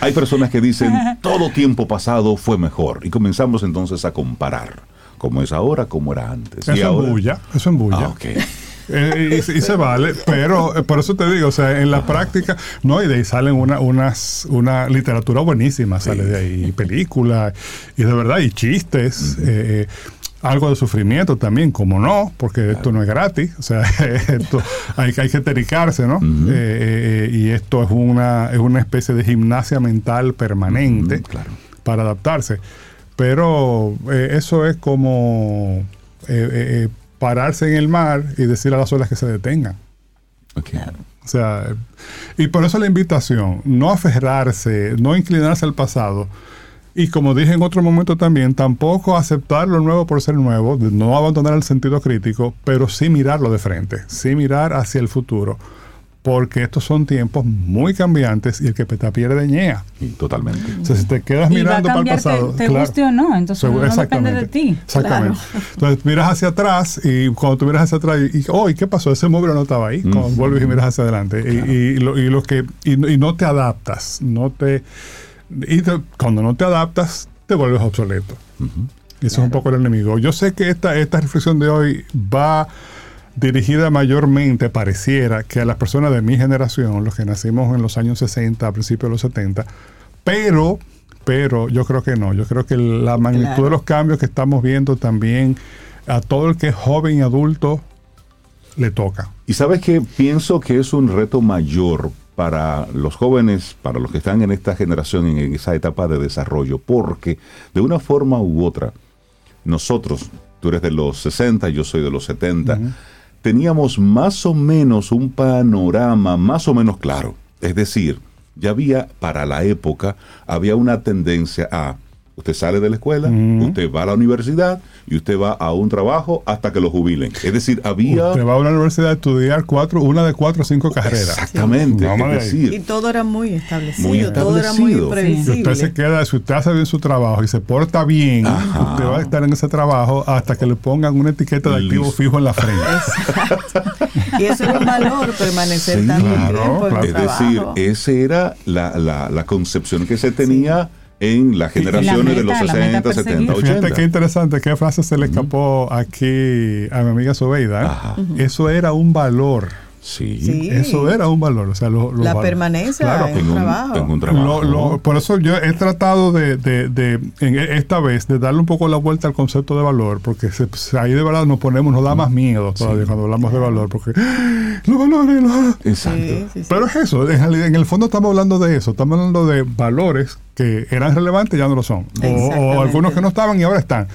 hay personas que dicen todo tiempo pasado fue mejor y comenzamos entonces a comparar cómo es ahora, cómo era antes. Eso embulla, eso embulla. Ah. Eh, y, y se vale, pero eh, por eso te digo, o sea, en la práctica, no, y de ahí salen una, unas, una literatura buenísima, sale de ahí, y películas, y de verdad, y chistes, eh, eh, algo de sufrimiento también, como no, porque esto no es gratis, o sea, esto hay, hay que tericarse, ¿no? Eh, eh, y esto es una, es una especie de gimnasia mental permanente claro. para adaptarse. Pero eh, eso es como eh, eh, pararse en el mar y decir a las olas que se detengan. ok. O sea, y por eso la invitación, no aferrarse, no inclinarse al pasado. Y como dije en otro momento también, tampoco aceptar lo nuevo por ser nuevo, no abandonar el sentido crítico, pero sí mirarlo de frente, sí mirar hacia el futuro. Porque estos son tiempos muy cambiantes y el que peta pierde ñea. Sí, totalmente. O sea, si te quedas Y va a mirando para el cambiar, te- pasado. te claro. guste o no, entonces Seguro- no depende de ti. Exactamente. Entonces miras hacia atrás y cuando tú miras hacia atrás y, y, oh, ¿y qué pasó? Ese móvil no estaba ahí. Cuando vuelves y miras hacia adelante. Y, y lo, y lo que y, no- y no te adaptas, no te y te- cuando no te adaptas te vuelves obsoleto. Y eso es un poco el enemigo. Yo sé que esta, esta reflexión de hoy va dirigida mayormente, pareciera, que a las personas de mi generación, los que nacimos en los años 60, a principios de los 70, pero, pero yo creo que no, yo creo que la magnitud Claro. de los cambios que estamos viendo también a todo el que es joven y adulto le toca. Y sabes que pienso que es un reto mayor para los jóvenes, para los que están en esta generación, en esa etapa de desarrollo, porque de una forma u otra, nosotros, tú eres de los 60, yo soy de los 70, teníamos más o menos un panorama más o menos claro. Es decir, ya había, para la época, había una tendencia a, usted sale de la escuela, usted va a la universidad y usted va a un trabajo hasta que lo jubilen. Es decir, había... Usted va a una universidad a estudiar cuatro, una de cuatro o cinco carreras. Exactamente. Vamos de Es ahí. Y decir, todo era muy establecido, Muy todo era muy establecido. Si previsible. usted se queda, si usted hace bien su trabajo y se porta bien, Ajá. usted va a estar en ese trabajo hasta que le pongan una etiqueta de activo Listo. fijo en la frente. Y eso era un valor, permanecer Sí, tanto claro, tiempo en claro. el es trabajo. decir, esa era la, la- la concepción que se tenía en las generaciones de los meta, la meta 60, 70, perseguida. Fíjate 80. qué interesante, qué frase se le escapó aquí a mi amiga Sobeida. Ajá. Eso era un valor. Sí. Sí. Eso era un valor. O sea, lo- los La permanencia Claro, en un trabajo. en un trabajo. Lo- lo- por eso yo he tratado de, de- de, en esta vez, de darle un poco la vuelta al concepto de valor, porque se- se- ahí de verdad nos ponemos, nos da más miedo todavía cuando hablamos de valor, porque ¡ah! los valores, los- Exacto. Sí, sí, sí. Pero es eso, en, el fondo estamos hablando de eso, estamos hablando de valores que eran relevantes y ya no lo son, o algunos que no estaban y ahora están.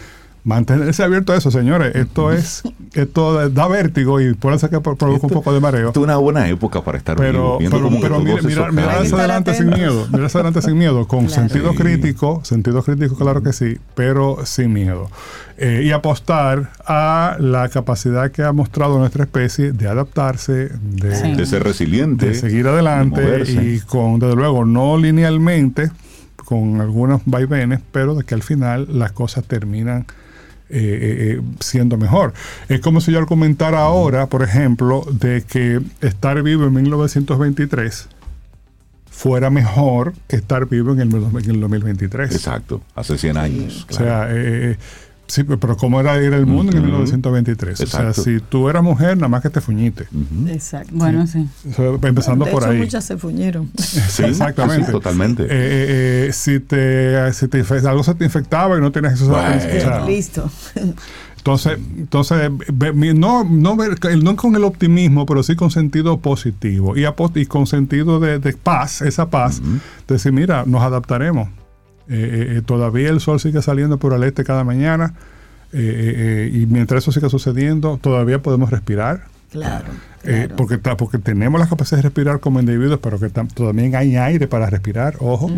Mantenerse abierto a eso, señores. Esto es, esto da vértigo y por eso es que pro- provoca un Esto- poco de mareo. Esto es una buena época para estar Pero, vivo, viendo pero, como que pero mira, mira, mira hacia adelante sin miedo, mira hacia adelante sin miedo, con Claro. sentido Sí. crítico, sentido crítico, claro que sí, pero sin miedo. Eh, y apostar a la capacidad que ha mostrado nuestra especie de adaptarse, de, Sí. de ser resiliente. de seguir adelante de y con, desde luego, no linealmente, con algunos vaivenes, pero de que al final las cosas terminan eh, eh, eh, siendo mejor. Es como si yo argumentara ahora, por ejemplo, de que estar vivo en 1923 fuera mejor que estar vivo en el, en el 2023. Exacto, hace 100 años. O sea, eh, sí, pero ¿cómo era ir el mundo en el Ujú. 1923? O sea, si tú eras mujer, nada más que te fuñiste. Exacto. Bueno, sí. O sea, empezando de por hecho, ahí. muchas se fuñeron. Sí, Exactamente. sí, totalmente. Eh, eh, eh, si te, si te algo se te infectaba y no tenías a Bueno. o sea, Listo. entonces, entonces no, no, ver- no con el optimismo, pero sí con sentido positivo y, apo- y con sentido de, de paz, esa paz, decir, mira, nos adaptaremos. Eh, eh, eh, todavía el sol sigue saliendo por el este cada mañana eh, eh, eh, y mientras eso siga sucediendo, todavía podemos respirar. Claro. Eh, claro. porque, porque tenemos la capacidad de respirar como individuos, pero que tam- también hay aire para respirar, ojo.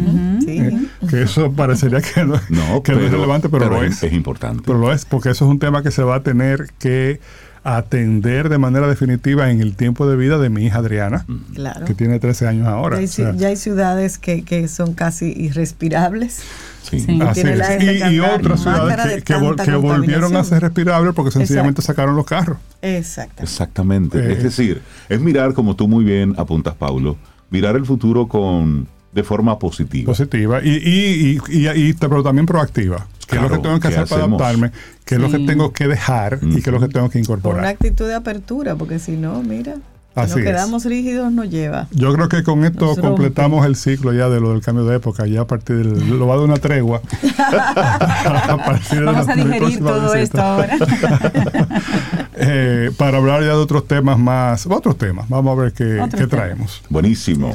Sí. Eh, que eso parecería que no, no, que no es relevante, pero, lo es, es. importante. Pero lo es, porque eso es un tema que se va a tener que atender de manera definitiva en el tiempo de vida de mi hija Adriana, Claro. que tiene 13 años ahora. Ya hay, O sea, ci- ya hay ciudades que, que son casi irrespirables. sí. Así es. Y, otras ciudades de que, que vol- tanta que volvieron a ser respirables porque sencillamente Exacto. sacaron los carros. Exacto. Exactamente. Eh. es decir, es mirar, como tú muy bien apuntas, Paulo, mirar el futuro con de forma positiva. positiva y, y, y, y- y- pero también proactiva. ¿Qué es lo que tengo que ¿qué hacer para hacemos? adaptarme? ¿Qué es lo que tengo que dejar? ¿Y qué es lo que tengo que Con una incorporar? actitud de apertura, porque si no, mira, si Así nos es. quedamos rígidos nos lleva. Yo creo que con esto Nos rompe. completamos el ciclo ya de lo del cambio de época. Ya a partir del. Lo va a dar una tregua. a partir de Vamos la- a de digerir todo esto ahora. Eh, para hablar ya de otros temas más. Otros temas. Vamos a ver qué, qué traemos. Buenísimo.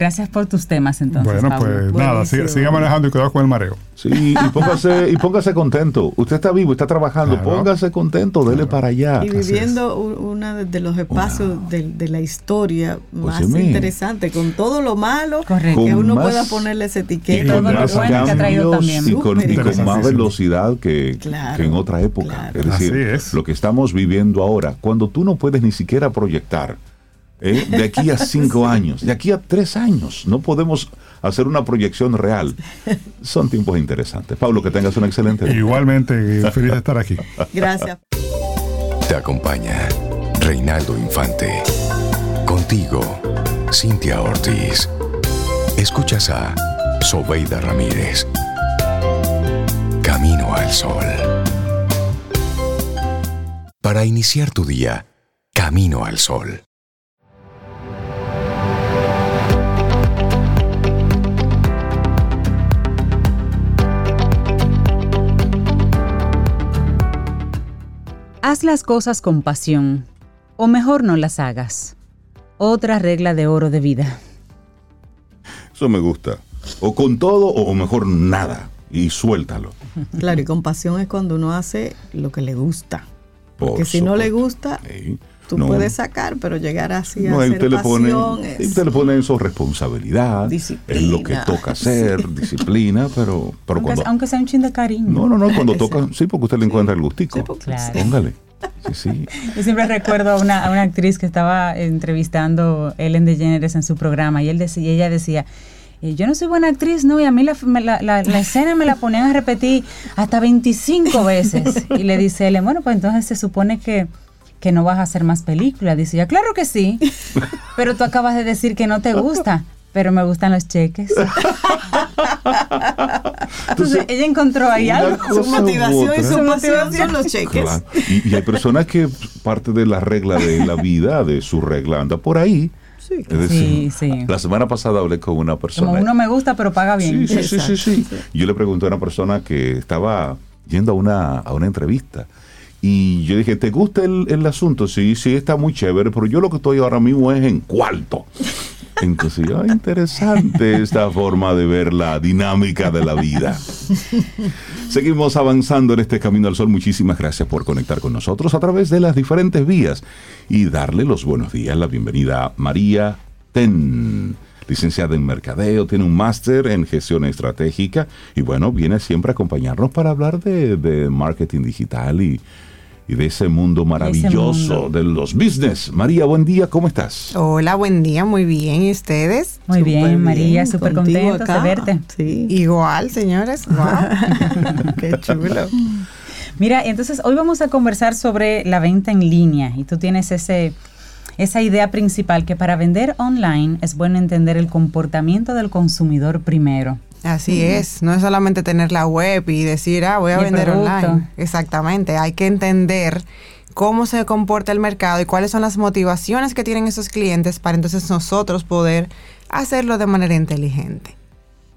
Gracias por tus temas entonces. bueno, Pablo. pues nada, siga, siga manejando y cuidado con el mareo. Sí, y póngase, y póngase contento. Usted está vivo, está trabajando, Claro. póngase contento, dele para allá. Y viviendo uno de los espacios de, de la historia más Óyeme. interesante, con todo lo malo, Correcto. que Con uno más- pueda ponerle esa etiqueta. Y todo lo más bueno que ha traído también. y con, y con más velocidad que, Claro, que en otra época. claro. Es decir, es. lo que estamos viviendo ahora, cuando tú no puedes ni siquiera proyectar ¿eh? de aquí a cinco años, de aquí a tres años, no podemos hacer una proyección real. Son tiempos interesantes. Pablo, que tengas un excelente día. Igualmente, feliz de estar aquí. Gracias. Te acompaña Reinaldo Infante. Contigo, Cintia Ortiz. Escuchas a Sobeida Ramírez. Camino al sol. Para iniciar tu día, Camino al Sol. Haz las cosas con pasión, o mejor no las hagas. Otra regla de oro de vida. Eso me gusta. O con todo o mejor nada. Y suéltalo. Claro, y compasión es cuando uno hace lo que le gusta. Por Porque si no le gusta, Sí. Tú No. puedes sacar, pero llegar así No, a hacer usted le pone, pasión ahí es- usted le pone eso responsabilidad, es lo que Disciplina. toca hacer, disciplina, pero, pero Aunque, cuando aunque sea un chin de cariño. no, no, no, cuando toca, sí, porque usted le encuentra el gustico. Sí, porque- Claro. Póngale. Sí, sí. Yo siempre recuerdo a una, a una actriz que estaba entrevistando Ellen DeGeneres en su programa y él decía, y ella decía, eh, yo no soy buena actriz, no, y a mí la, la- la- la escena me la ponían a repetir hasta 25 veces. Y le dice Ellen, bueno, pues entonces se supone que, que no vas a hacer más películas. Dice ella, claro que sí, pero tú acabas de decir que no te gusta. Pero me gustan los cheques. Entonces ella encontró ahí algo. Su motivación y su motivación los cheques. Claro. Y, y hay personas que parte de la regla de la vida, de su regla, anda por ahí. Sí, Es decir, Sí, sí. la semana pasada hablé con una persona. Como uno me gusta, pero paga bien. Sí, sí, sí, sí, sí. Yo le pregunté a una persona que estaba yendo a una, a una entrevista. Y yo dije, ¿te gusta el, el asunto? Sí, sí, está muy chévere, pero yo lo que estoy ahora mismo es en cuarto. Entonces, "Ah, interesante esta forma de ver la dinámica de la vida. Seguimos avanzando en este Camino al Sol. Muchísimas gracias por conectar con nosotros a través de las diferentes vías y darle los buenos días, la bienvenida a María Ten, licenciada en Mercadeo, tiene un máster en gestión estratégica y bueno, viene siempre a acompañarnos para hablar de, de marketing digital y, y de ese mundo maravilloso mundo. de los business. María, buen día, ¿cómo estás? Hola, buen día, muy bien. ¿Y ustedes? Muy bien, María, súper contigo contentos de verte. Sí. Igual, señores. Wow. Qué chulo. Mira, entonces hoy vamos a conversar sobre la venta en línea y tú tienes ese esa idea principal que para vender online es bueno entender el comportamiento del consumidor primero. Así es. No es solamente tener la web y decir, ah, voy a Y vender online. Exactamente. Hay que entender cómo se comporta el mercado y cuáles son las motivaciones que tienen esos clientes para entonces nosotros poder hacerlo de manera inteligente.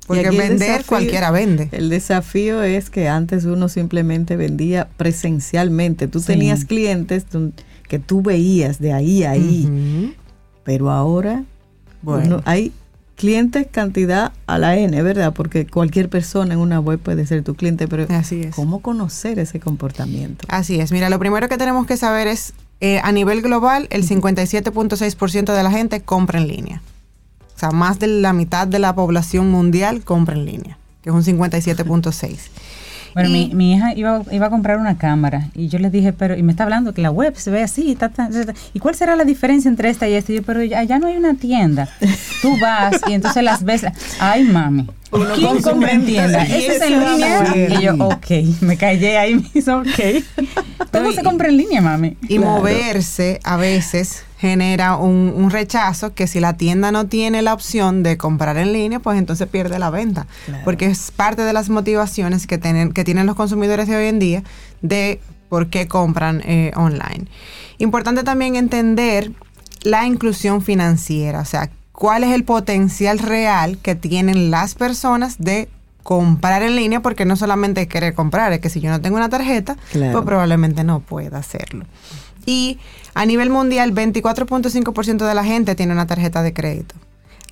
Porque vender desafío- cualquiera vende. El desafío es que antes uno simplemente vendía presencialmente. Tú Sí. tenías clientes que tú veías de ahí a ahí, pero ahora Bueno. uno- hay clientes cantidad a la N, ¿verdad? Porque cualquier persona en una web puede ser tu cliente, pero Así es. ¿cómo conocer ese comportamiento? Así es. Mira, lo primero que tenemos que saber es, eh, a nivel global, el 57.6% de la gente compra en línea. O sea, más de la mitad de la población mundial compra en línea, que es un 57.6. Bueno, Y- mi, mi hija iba, iba a comprar una cámara y yo le dije, pero, y me está hablando que la web se ve así, ta, ta, ta, ta. ¿y cuál será la diferencia entre esta y esta? Y yo, pero ya, ya no hay una tienda. Tú vas y entonces las ves, ay mami, Uno ¿quién compra en tienda? y ¿Eso es en línea? Y yo, ok, me callé ahí mismo, ok. ¿Cómo se compra en línea, mami? Y moverse a veces genera un, un rechazo que si la tienda no tiene la opción de comprar en línea, pues entonces pierde la venta. Claro. Porque es parte de las motivaciones que tienen, que tienen los consumidores de hoy en día de por qué compran eh, online. Importante también entender la inclusión financiera, o sea, cuál es el potencial real que tienen las personas de comprar en línea, porque no solamente es querer comprar, es que si yo no tengo una tarjeta, Claro. pues probablemente no pueda hacerlo. Y a nivel mundial, 24.5% de la gente tiene una tarjeta de crédito.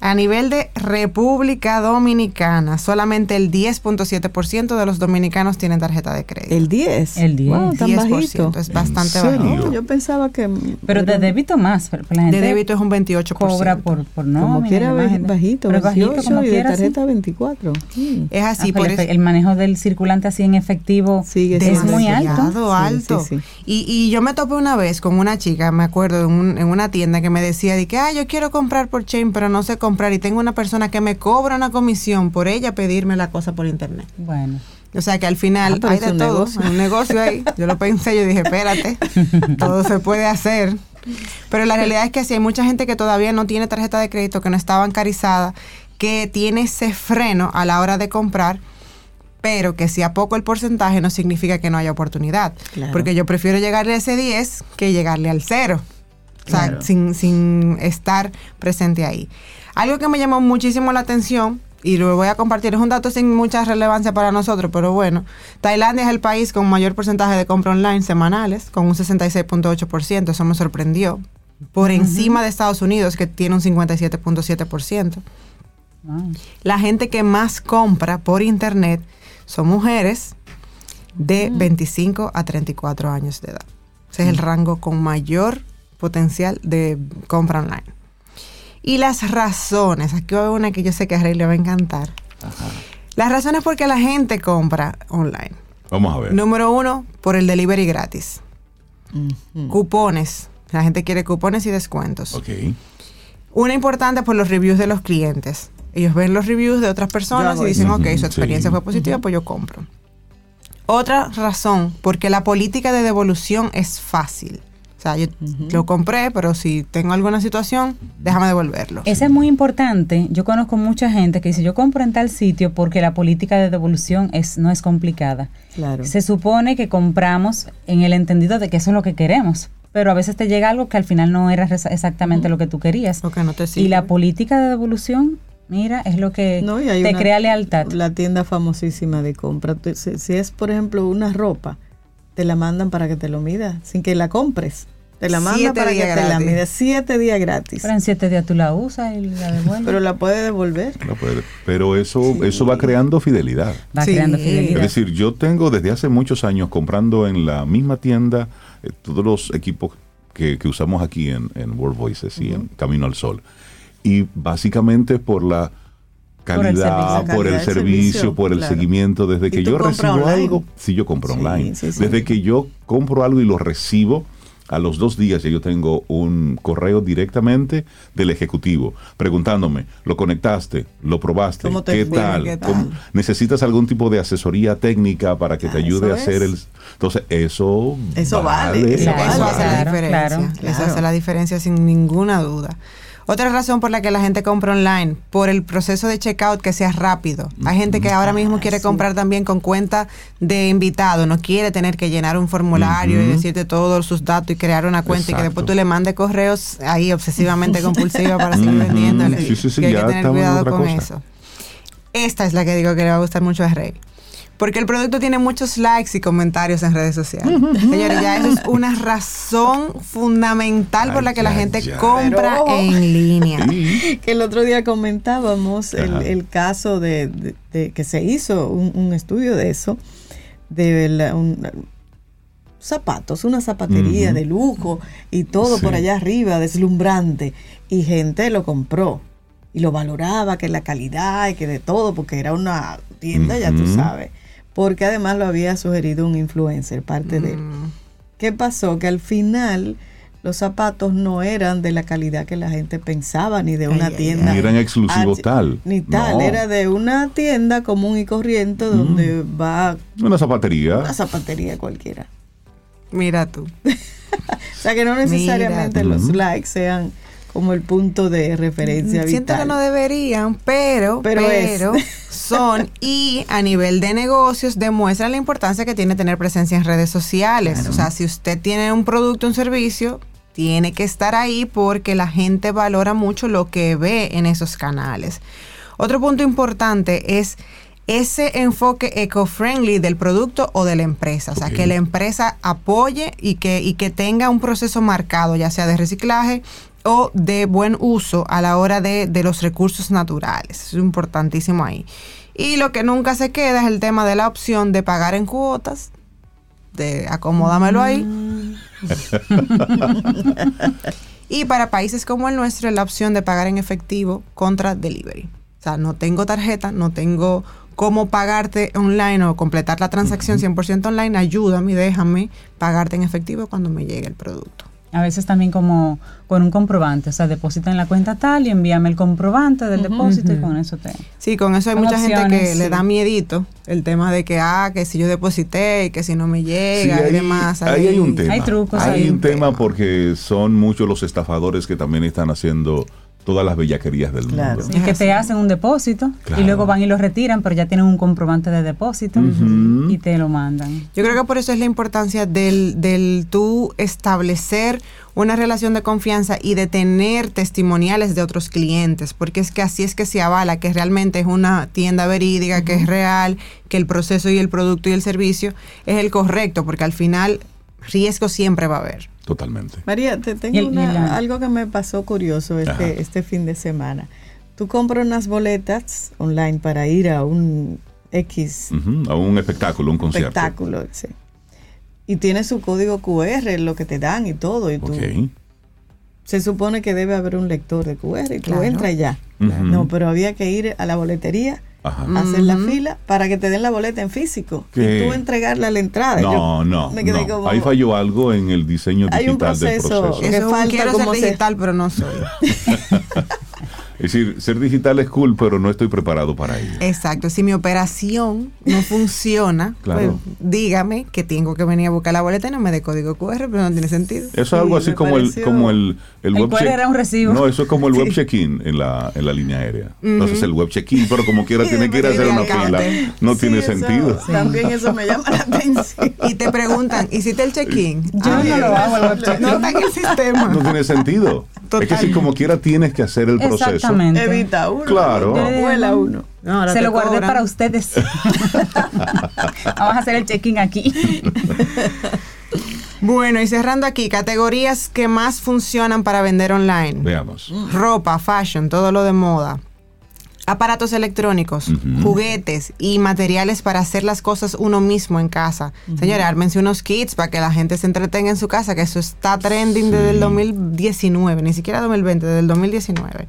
A nivel de República Dominicana, solamente el 10.7% de los dominicanos tienen tarjeta de crédito. El 10. El 10. Wow, tan 10%, bajito. es bastante. No, yo pensaba que... Pero de débito más, la gente De débito es un 28%. cobra por, por Como nómina, quiera bajito, Pero bajito, 28 como y de quiera, sí. tarjeta 24. Mm. Es así, Ah, por el, eso. el manejo del circulante así en efectivo Sigue es muy alto. demasiado Sí, alto. sí, sí. Y, y yo me topé una vez con una chica, me acuerdo, en, un- en una tienda que me decía de que, ah, yo quiero comprar por chain, pero no sé comprar y tengo una persona que me cobra una comisión por ella pedirme la cosa por internet. Bueno, O sea que al final Ah, hay de un todo, negocio. hay un negocio ahí. Yo lo pensé, yo dije, espérate, todo se puede hacer. Pero la realidad es que sí hay mucha gente que todavía no tiene tarjeta de crédito, que no está bancarizada, que tiene ese freno a la hora de comprar, pero que si a poco el porcentaje no significa que no haya oportunidad. Claro. Porque yo prefiero llegarle a ese 10 que llegarle al cero. O sea, sin, sin estar presente ahí. Algo que me llamó muchísimo la atención y lo voy a compartir. Es un dato sin mucha relevancia para nosotros, pero bueno. Tailandia es el país con mayor porcentaje de compra online semanales, con un 66.8%. Eso me sorprendió. Por encima de Estados Unidos, que tiene un 57.7%. La gente que más compra por internet son mujeres de 25 a 34 años de edad. Ese es el rango con mayor potencial de compra online. Y las razones, aquí va una que yo sé que a Rey le va a encantar. Las razones por qué la gente compra online. Vamos a ver. Número uno, por el delivery gratis. Cupones. La gente quiere cupones y descuentos. Ok. Una importante por los reviews de los clientes. Ellos ven los reviews de otras personas y dicen, ok, su experiencia Sí. fue positiva, pues yo compro. Otra razón, porque la política de devolución es fácil. O sea, yo lo compré, pero si tengo alguna situación, déjame devolverlo. Ese es muy importante. Yo conozco mucha gente que dice, yo compro en tal sitio porque la política de devolución es, no es complicada. Claro. Se supone que compramos en el entendido de que eso es lo que queremos, pero a veces te llega algo que al final no era exactamente lo que tú querías. No te Y la política de devolución, mira, es lo que No, y hay te una- crea lealtad. La tienda famosísima de compra. Si es, por ejemplo, una ropa, te la mandan para que te lo midas, sin que la compres. Te la mandan Siete para que te la midas. Siete días gratis. Pero en siete días tú la usas y la devuelves. Pero la puedes devolver. Puede- Pero eso, eso va creando fidelidad. Va Sí. creando Es fidelidad. decir, yo tengo desde hace muchos años comprando en la misma tienda eh, todos los equipos que, que usamos aquí en, en World Voices y en Camino al Sol. Y básicamente por la Por el calidad, servicio. por el servicio, servicio, por el claro. seguimiento, desde ¿Y que yo recibo online? algo, sí yo compro Sí, online. sí, sí. Desde que yo compro algo y lo recibo, a los dos días ya yo tengo un correo directamente del ejecutivo preguntándome, ¿lo conectaste? ¿Lo probaste? ¿Cómo te ¿Qué fue? tal? ¿Qué tal? ¿Cómo- ¿Necesitas algún tipo de asesoría técnica para que te Ah, ayude a hacer es. el... Entonces, eso... Eso vale, eso Eso vale. hace la diferencia. claro, Eso hace la diferencia sin ninguna duda. Otra razón por la que la gente compra online, por el proceso de checkout que sea rápido. Hay gente que ahora mismo quiere comprar también con cuenta de invitado, no quiere tener que llenar un formulario y decirte todos sus datos y crear una cuenta y que después tú le mandes correos ahí obsesivamente compulsiva para seguir vendiéndole. Sí, sí, sí, Que hay ya que tener cuidado con cosa. eso. Esta es la que digo que le va a gustar mucho a Rey. Porque el producto tiene muchos likes y comentarios en redes sociales. Señores, ya eso es una razón fundamental por la que la gente ya, compra Pero- en línea. Que el otro día comentábamos el, caso de, de- de que se hizo un, un estudio de eso, de la- un- zapatos, una zapatería de lujo y todo Sí. por allá arriba, deslumbrante. Y gente lo compró y lo valoraba, que la calidad y que de todo, porque era una tienda, ya tú sabes. Porque además lo había sugerido un influencer, parte de él. Mm. ¿Qué pasó? Que al final los zapatos no eran de la calidad que la gente pensaba, ni de una Ay, ay, tienda. Ni eran exclusivos Ah, tal. Ni tal, No. era de una tienda común y corriente donde va Una zapatería. una zapatería cualquiera. Mira tú. O sea que no necesariamente Mira. los likes sean como el punto de referencia Siento vital. que no deberían, pero, Pero pero, es. y a nivel de negocios demuestran la importancia que tiene tener presencia en redes sociales. O sea, si usted tiene un producto, un servicio, tiene que estar ahí porque la gente valora mucho lo que ve en esos canales. Otro punto importante es ese enfoque eco-friendly del producto o de la empresa. O sea, que la empresa apoye y que, y que tenga un proceso marcado, ya sea de reciclaje o de buen uso a la hora de, de los recursos naturales. Es importantísimo ahí. Y lo que nunca se queda es el tema de la opción de pagar en cuotas, de acomódamelo ahí. y para países como el nuestro, es la opción de pagar en efectivo contra delivery. O sea, no tengo tarjeta, no tengo cómo pagarte online o completar la transacción 100% online. Ayúdame, déjame pagarte en efectivo cuando me llegue el producto. A veces también como con un comprobante, o sea, deposita en la cuenta tal y envíame el comprobante del depósito y con eso te... Sí, con eso hay mucha gente que le sí. da miedito el tema de que, ah, que si yo deposité y que si no me Sí, llega y ahí, demás. ahí hay un tema. Hay trucos Hay un tema porque son muchos los estafadores que también están haciendo todas las bellaquerías del Claro. mundo. Y que te hacen un depósito Claro. y luego van y lo retiran, pero ya tienen un comprobante de depósito y te lo mandan. Yo creo que por eso es la importancia del, del tú establecer una relación de confianza y de tener testimoniales de otros clientes, porque es que así es que se avala que realmente es una tienda verídica, que es real, que el proceso y el producto y el servicio es el correcto, porque al final riesgo siempre va a haber. Totalmente. María, te tengo una- la- algo que me pasó curioso Ajá. este, este fin de semana. Tú compras unas boletas online para ir a un X A un espectáculo, un concierto. espectáculo, sí. Y tiene su código QR, lo que te dan y todo. Y tú, Ok. Se supone que debe haber un lector de QR y tú Claro. entras ya. No, pero había que ir a la boletería, Ajá. hacer la fila para que te den la boleta en físico. ¿Qué? Y tú entregarla a la entrada. No, Yo no, me quedé no. como- Ahí falló algo en el diseño Hay un digital del proceso. proceso. Que Eso falta quiero como ser se- digital, pero no soy. Es decir, ser digital es cool, pero no estoy preparado para ello. Exacto, si mi operación no funciona, Claro. pues dígame que tengo que venir a buscar la boleta y no me dé código QR, pero no tiene sentido. Eso es Sí, algo así como el, como el, el, El web QR check- era un recibo. No, eso es como el web check-in en la, en la línea aérea. Entonces Ujú. el web check-in, pero como quiera Sí, tiene que ir a hacer una fila. No Sí, tiene eso- sentido. También eso me llama la atención. Y te preguntan, ¿hiciste el check-in? Yo Ah, no lo hago el web check-in. No está en el sistema. No tiene sentido. Es que si como quiera tienes que hacer el proceso. Exactamente. Evita uno. Claro. No vuela uno. No, ahora Se lo guardé cobran. para ustedes. Vamos a hacer el check-in aquí. Bueno, y cerrando aquí, categorías que más funcionan para vender online. Veamos. Ropa, fashion, todo lo de moda. Aparatos electrónicos, juguetes y materiales para hacer las cosas uno mismo en casa. Señores, ármense unos kits para que la gente se entretenga en su casa, que eso está trending Sí. desde el 2019, ni siquiera 2020, desde el 2019.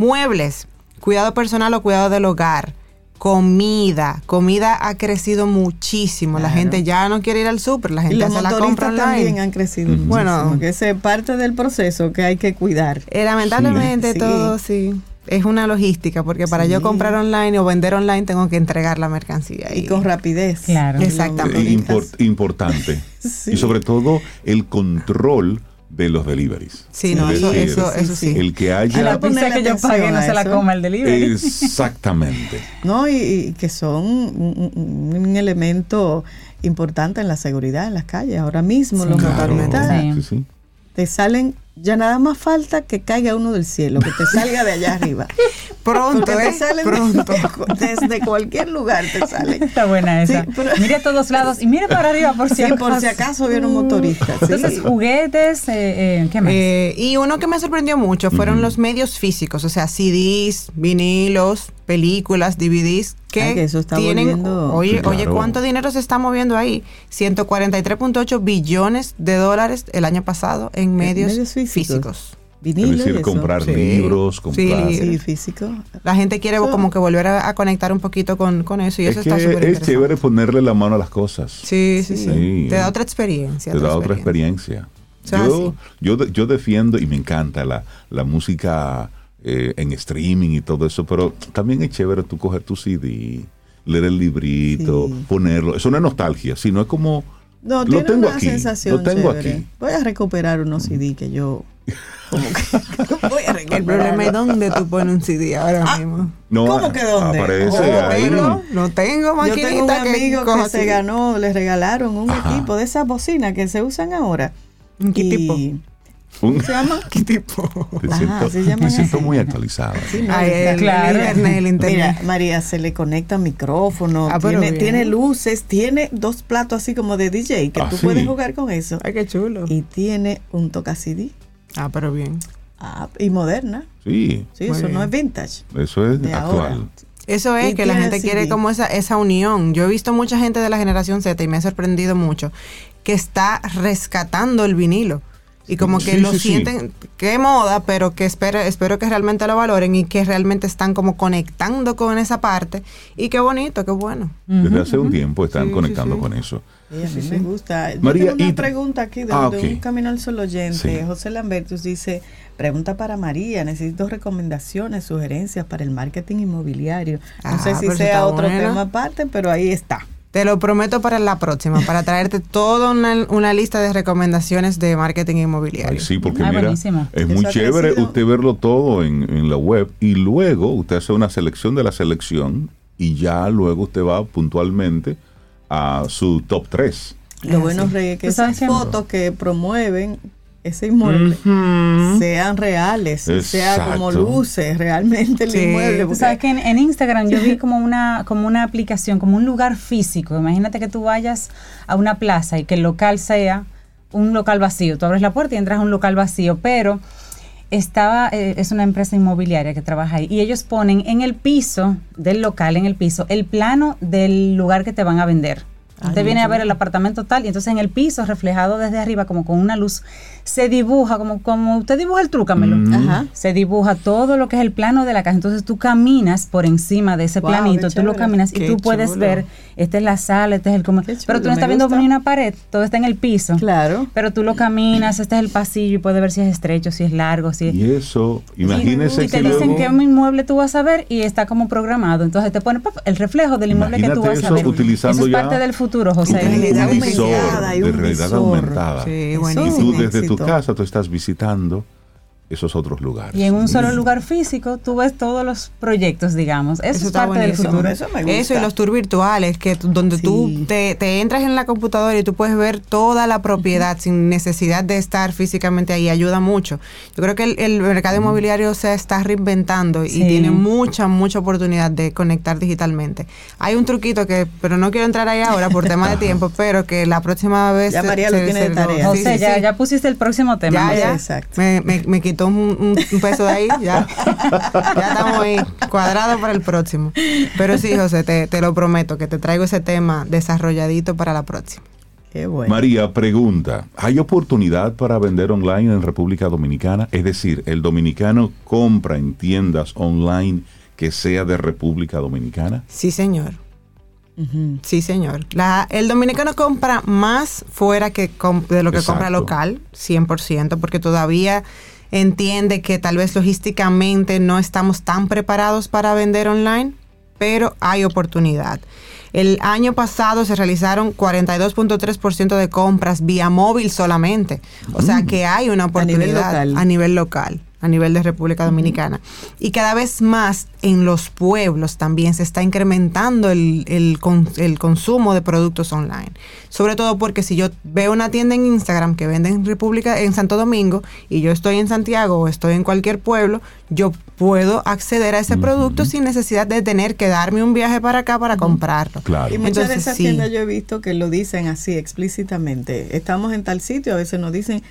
Muebles, cuidado personal o cuidado del hogar. Comida, comida ha crecido muchísimo. La gente ya no quiere ir al súper, la Y gente los se la compra online. también han crecido Ujú. Bueno. muchísimo, que ese es parte del proceso que hay que cuidar. Eh, lamentablemente Sí. todo sí. Es una logística, porque para Sí. yo comprar online o vender online tengo que entregar la mercancía. Y con rapidez. Claro. Exactamente. Eh, import- importante. Sí. Y sobre todo el control de los deliveries. Sí, no, Es eso, decir, eso, eso sí. El que haya... la pizza que yo pagué no se la coma el delivery. Exactamente. No, y, y que son un, un- elemento importante en la seguridad en las calles. Ahora mismo los Claro. motoristas Sí. Sí, sí. te salen, ya nada más falta que caiga uno del cielo, que te salga de allá arriba. Pronto, te ¿eh? salen Pronto. desde cualquier lugar te salen. Está buena esa. Sí, pero- Mire a todos lados y mire para arriba por si Sí, acaso. por si acaso viene un motorista. sí. Entonces, juguetes, eh, eh, ¿qué más? Eh, y uno que me sorprendió mucho fueron los medios físicos, o sea, CDs, vinilos, películas, DVDs, que, Ay, que eso está tienen, volviendo- oye, Sí, oye, claro. ¿cuánto dinero se está moviendo ahí? 143.8 billones de dólares el año pasado en medios, medios físicos. físicos. Es Vinilo y decir, comprar Sí. libros, Sí, comprar... libros. Sí, físico. La gente quiere Eso- como que volver a, a conectar un poquito con, con eso y Es eso que está súper es chévere ponerle la mano a las cosas. Sí, sí, sí, Sí. Te da otra experiencia. Te da otra experiencia. Eso es Yo, yo, yo defiendo y me encanta la, la música eh, en streaming y todo eso, pero también es chévere tú coger tu CD, leer el librito, Sí. ponerlo. Eso no es nostalgia, sino es como... No, Lo tiene tengo una aquí, sensación lo tengo chévere. aquí. Voy a recuperar unos CD que yo como que voy a recuperar. El problema es dónde tú pones un CD ahora Ah, mismo. No, ¿Cómo que dónde? Aparece Oh, ahí. tengo, no tengo Yo maquinita tengo un amigo que, se CD. ganó, le regalaron un Ajá. equipo de esas bocinas que se usan ahora. ¿Un qué Y- tipo? Un- ¿Se llama? ¿Qué tipo? me Ajá, siento, se llaman me siento así. muy actualizado. Sí, no, el, Claro. el el internet. Mira, María, se le conecta micrófono, Ah, tiene, luces, tiene dos platos así como de DJ, que Ah, tú sí. puedes jugar con eso. Ay, qué chulo. Y tiene un toca CD. Ah, pero bien. Ah, y moderna. Sí, Sí, Muy eso no es vintage. eso es De actual. ahora. Eso es que la gente quiere como esa, esa unión. Yo he visto mucha gente de la generación Z y me ha sorprendido mucho que está rescatando el vinilo. Y como que Sí, lo sí, sí. sienten, que moda, pero que espero, espero que realmente lo valoren y que realmente están como conectando con esa parte. Y qué bonito, qué bueno. Desde hace un tiempo están conectando sí. con eso. Sí, a mí me gusta. Yo María, tengo una y- pregunta aquí de, Ah, de un Camino al Sol oyente. Sí. José Lambertus dice, pregunta para María, necesito recomendaciones, sugerencias para el marketing inmobiliario. No Ah, sé si sea otro tema aparte, pero ahí está. Te lo prometo para la próxima, para traerte toda una, una lista de recomendaciones de marketing inmobiliario. Ay, sí, porque Ah, mira, buenísimo. es muy chévere usted verlo todo en, en la web y luego usted hace una selección de la selección y ya luego usted va puntualmente a su top 3. Lo bueno, Rey, es que ¿Tú sabes esas fotos que promueven ese inmueble sean reales, sea como luce realmente el Sí. inmueble. Porque- sabes que en, en Instagram yo vi como una, como una aplicación, como un lugar físico. Imagínate que tú vayas a una plaza y que el local sea un local vacío. Tú abres la puerta y entras a un local vacío, pero estaba, eh, es una empresa inmobiliaria que trabaja ahí y ellos ponen en el piso del local, en el piso, el plano del lugar que te van a vender. Usted viene a ver el apartamento tal y entonces en el piso reflejado desde arriba como con una luz se dibuja como como usted dibuja el trúcamelo. Mm. Ajá. Se dibuja todo lo que es el plano de la casa. Entonces tú caminas por encima de ese Wow, planito, tú lo caminas y tú puedes ver, esta es la sala, este es el comedor. Pero tú no estás viendo ni una pared, todo está en el piso. Claro. Pero tú lo caminas, este es el pasillo y puedes ver si es estrecho, si es largo, si es... Y eso, imagínese y te que dicen luego, qué inmueble tú vas a ver y está como programado. Entonces te pone el reflejo del inmueble que tú vas a eso ver. utilizando eso es ya parte del futuro, José. un Realidad visor aumentada y de un realidad aumentada. Sí, Y tú un desde tu casa tú estás visitando esos otros lugares. Y en un solo lugar físico tú ves todos los proyectos, digamos. Eso, Eso es está parte del futuro. Eso me gusta. Eso y los tours virtuales, que donde Sí. tú te, te entras en la computadora y tú puedes ver toda la propiedad sin necesidad de estar físicamente ahí, ayuda mucho. Yo creo que el, el mercado inmobiliario se está reinventando y tiene mucha, mucha oportunidad de conectar digitalmente. Hay un truquito que, pero no quiero entrar ahí ahora por tema de tiempo, pero que la próxima vez... Ya se- María lo se- tiene se de tarea. sí, José, sí, ya, sí. ya pusiste el próximo tema. Ya, ya. Exacto. Me, me- me quitó un, un- un peso de ahí, ya. ya estamos ahí, cuadrados para el próximo. Pero sí, José, te, te lo prometo, que te traigo ese tema desarrolladito para la próxima. Qué bueno. María pregunta, ¿hay oportunidad para vender online en República Dominicana? Es decir, ¿el dominicano compra en tiendas online que sea de República Dominicana? Sí, señor. Sí, señor. La, el dominicano compra más fuera que com- de lo que compra local, 100%, porque todavía entiende que tal vez logísticamente no estamos tan preparados para vender online, pero hay oportunidad. El año pasado se realizaron 42.3% de compras vía móvil solamente. O sea que hay una Mm. A nivel oportunidad local. a nivel local, a nivel de República Dominicana. Y cada vez más en los pueblos también se está incrementando el, el con- el consumo de productos online. Sobre todo porque si yo veo una tienda en Instagram que vende en República, en Santo Domingo, y yo estoy en Santiago o estoy en cualquier pueblo, yo puedo acceder a ese producto sin necesidad de tener que darme un viaje para acá para comprarlo. Claro. Y muchas de esas sí. tiendas yo he visto que lo dicen así explícitamente. Estamos en tal sitio, a veces nos dicen,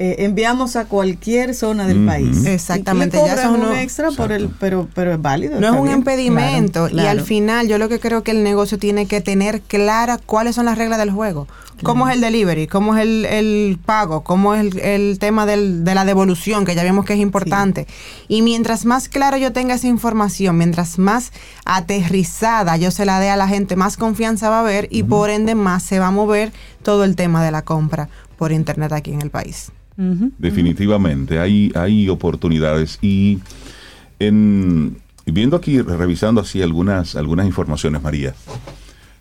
eh, enviamos a cualquier zona del país. Exactamente, Y le ya son un extra por el, pero, pero es válido. No es un bien. impedimento Claro, y al final yo lo que creo que el negocio tiene que tener clara cuáles son las reglas del juego. ¿Cómo es el delivery? ¿Cómo es el, el pago? ¿Cómo es el, el tema del- de la devolución? Que ya vimos que es importante. Y mientras más claro yo tenga esa información, mientras más aterrizada yo se la dé a la gente, más confianza va a haber y por ende más se va a mover todo el tema de la compra por internet aquí en el país. Definitivamente, hay, hay oportunidades. Y en, viendo aquí, revisando así algunas, algunas informaciones, María,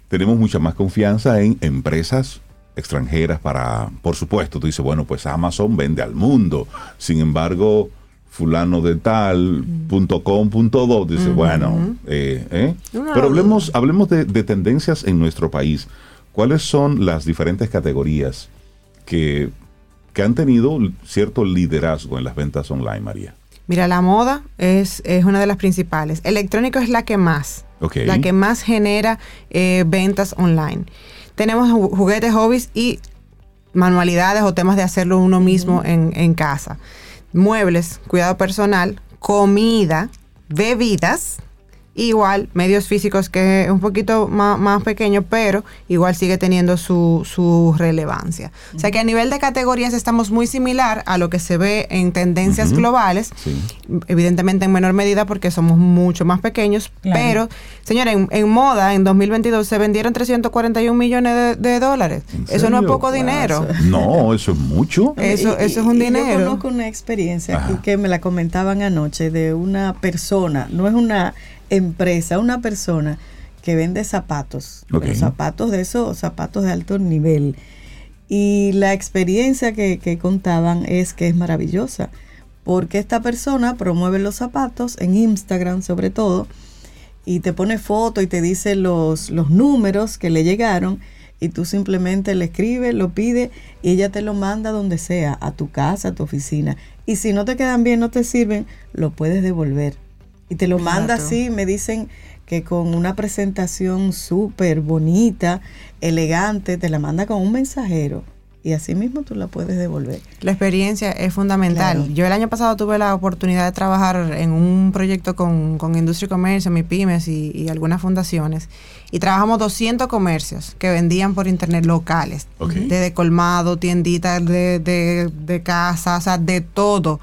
tenemos mucha más confianza en empresas extranjeras para, por supuesto, tú dices, bueno, pues Amazon vende al mundo, sin embargo, fulano de tal, punto com, punto do, dice, bueno, eh, eh. Pero hablemos, hablemos de, de tendencias en nuestro país. ¿Cuáles son las diferentes categorías que, que han tenido cierto liderazgo en las ventas online, María? Mira, la moda es, es una de las principales. Electrónico es la que más. La que más genera eh, ventas online. Tenemos ju- juguetes, hobbies y manualidades o temas de hacerlo uno mismo en, en casa. Muebles, cuidado personal, comida, bebidas. Igual, medios físicos que es un poquito más, más pequeño, pero igual sigue teniendo su, su relevancia. O sea que a nivel de categorías estamos muy similar a lo que se ve en tendencias globales Sí. evidentemente en menor medida porque somos mucho más pequeños, Claro. pero señora, en, en moda en 2022 se vendieron 341 millones de, de dólares. ¿En Eso no es poco dinero. No, eso es mucho. Eso- Y- eso es un y dinero. Yo conozco una experiencia aquí que me la comentaban anoche de una persona, no es una empresa, una persona que vende zapatos, zapatos de esos, zapatos de alto nivel. Y la experiencia que, que contaban es que es maravillosa, porque esta persona promueve los zapatos en Instagram sobre todo, y te pone foto y te dice los, los números que le llegaron, y tú simplemente le escribes, lo pides, y ella te lo manda donde sea, a tu casa, a tu oficina. Y si no te quedan bien, no te sirven, lo puedes devolver. Y te lo manda así, me dicen que con una presentación súper bonita, elegante, te la manda con un mensajero. Y así mismo tú la puedes devolver. La experiencia es fundamental. Claro. Yo el año pasado tuve la oportunidad de trabajar en un proyecto con, con Industria y Comercio, MIPIMES y, y algunas fundaciones. Y trabajamos 200 comercios que vendían por internet locales. Ok. Desde colmado, tienditas de, de, de casa, o sea, de todo.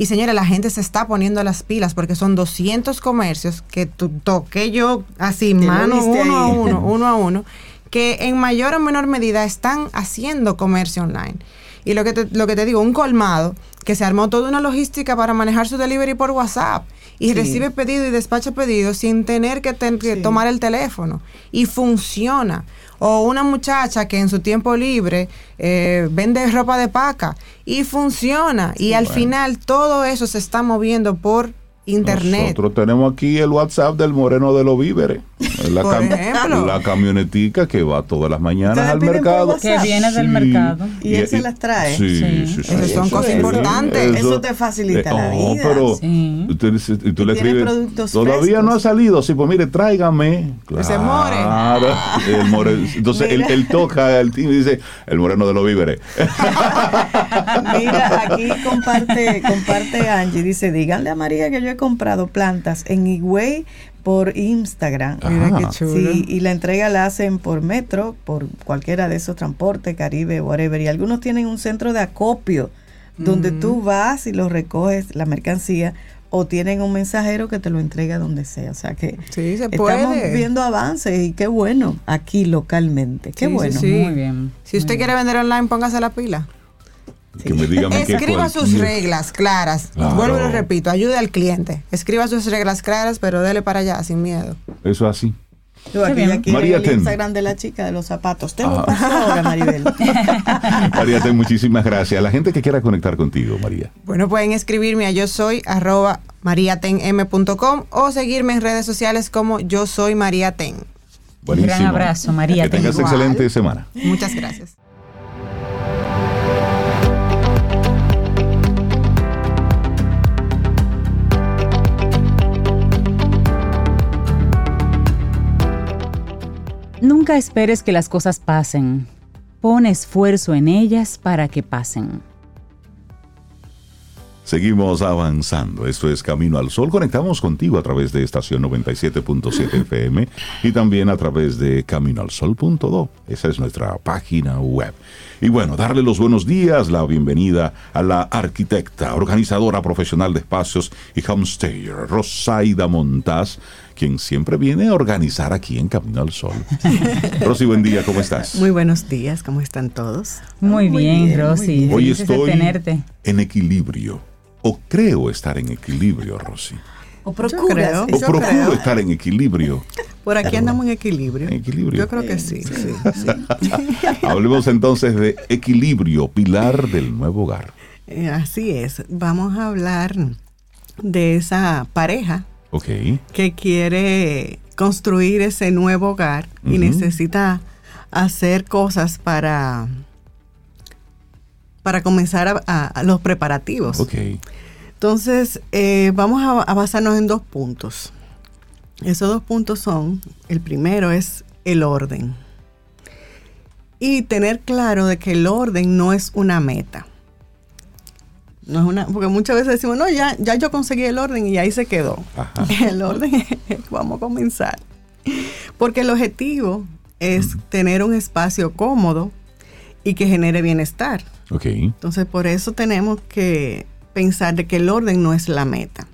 Y señora, la gente se está poniendo las pilas porque son 200 comercios que tu- toqué yo así, mano uno a uno, uno a uno, que en mayor o menor medida están haciendo comercio online. Y lo que te, lo que te digo, un colmado que se armó toda una logística para manejar su delivery por WhatsApp y Sí. recibe pedido y despacha pedido sin tener que, ten- que Sí. tomar el teléfono. Y funciona. O una muchacha que en su tiempo libre eh, vende ropa de paca y funciona. y al final todo eso se está moviendo por internet. Nosotros tenemos aquí el WhatsApp del Moreno de los Víveres. La, ejemplo. la camionetica que va todas las mañanas al mercado. Que viene del Sí. mercado. Y él se las trae. Sí, Sí. sí. Esas son Eso cosas es. importantes. Eso te facilita la oh, vida. pero Sí. usted dice- y tú le escribes, productos todavía no ha salido. Sí, pues mire, tráigame. Ese more. Claro, el more. Entonces él, toca el timbre y dice, el moreno de los víveres. Mira, aquí comparte, comparte Angie, dice, díganle a María que yo he comprado plantas en Higüey por Instagram. Mira qué chulo. Sí, y la entrega la hacen por metro, por cualquiera de esos transportes, Caribe, whatever. Y algunos tienen un centro de acopio donde tú vas y lo recoges, la mercancía, o tienen un mensajero que te lo entrega donde sea. O sea que Sí, se estamos viendo avances y qué bueno aquí localmente. Qué Sí, bueno. sí. Muy bien. Si usted quiere vender online, póngase la pila. Que me digan que Escriba sus reglas claras. Claro. Vuelvo y lo repito, ayude al cliente. Escriba sus reglas claras, pero dele para allá sin miedo. Eso es así. Tú, aquí María el Ten. Instagram de la chica de los zapatos. Te lo Ah. paso ahora, Maribel. María, te- muchísimas gracias. La gente que quiera conectar contigo, María. Bueno, pueden escribirme a yo soy arroba mariatenm.com o seguirme en redes sociales como yo soy mariaten. Buenísimo. gran abrazo, María. Que tengas Igual. excelente semana. Muchas gracias. Nunca esperes que las cosas pasen. Pon esfuerzo en ellas para que pasen. Seguimos avanzando. Esto es Camino al Sol. Conectamos contigo a través de estación 97.7 FM y también a través de caminoalsol.do. Esa es nuestra página web. Y bueno, darle los buenos días, la bienvenida a la arquitecta, organizadora profesional de espacios y homestayer, Rosaida Montaz, quien siempre viene a organizar aquí en Camino al Sol. Rosy, buen día, ¿cómo estás? Muy buenos días, ¿cómo están todos? Muy, Muy bien, bien, muy Rosy. bien. Hoy estoy tenerte. en equilibrio, o creo estar en equilibrio, Rosy. O creo. procuras. O Yo procuro creo. estar en equilibrio. Por aquí andamos en equilibrio. En equilibrio. Yo creo que sí, sí, sí. Hablemos entonces de equilibrio, pilar del nuevo hogar. Eh, Así es. Vamos a hablar de esa pareja Ok. que quiere construir ese nuevo hogar y necesita hacer cosas para para comenzar a, a- a los preparativos. Ok. Entonces, eh, vamos a, a basarnos en dos puntos. Esos dos puntos son, el primero es el orden. Y tener claro de que el orden no es una meta. No es una, porque muchas veces decimos, no, ya, ya yo conseguí el orden y ahí se quedó. Ajá. El orden es, vamos a comenzar. Porque el objetivo es tener un espacio cómodo y que genere bienestar. Ok. Entonces, por eso tenemos que pensar de que el orden no es la meta.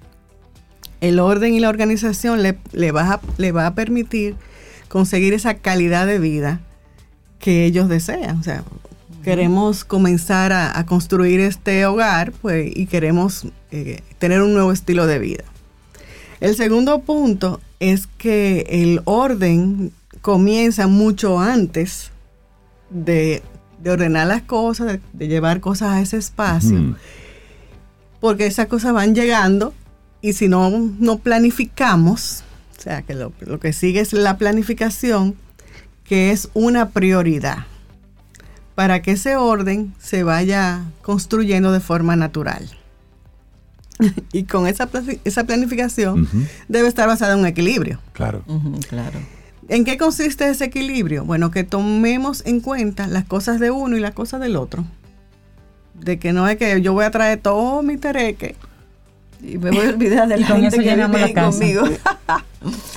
El orden y la organización le, le va, a, le va a permitir conseguir esa calidad de vida que ellos desean. O sea, queremos comenzar a, a construir este hogar pues, y queremos eh, tener un nuevo estilo de vida. El segundo punto es que el orden comienza mucho antes de, de ordenar las cosas, de, de llevar cosas a ese espacio, porque esas cosas van llegando y si no, no planificamos, o sea, que lo, lo que sigue es la planificación, que es una prioridad, para que ese orden se vaya construyendo de forma natural. y con esa, esa planificación debe estar basada en un equilibrio. Claro. Claro. ¿En qué consiste ese equilibrio? Bueno, que tomemos en cuenta las cosas de uno y las cosas del otro. De que no es que yo voy a traer todo mi tereque Y me voy a olvidar de Y la con gente eso que llenamos la casa. conmigo.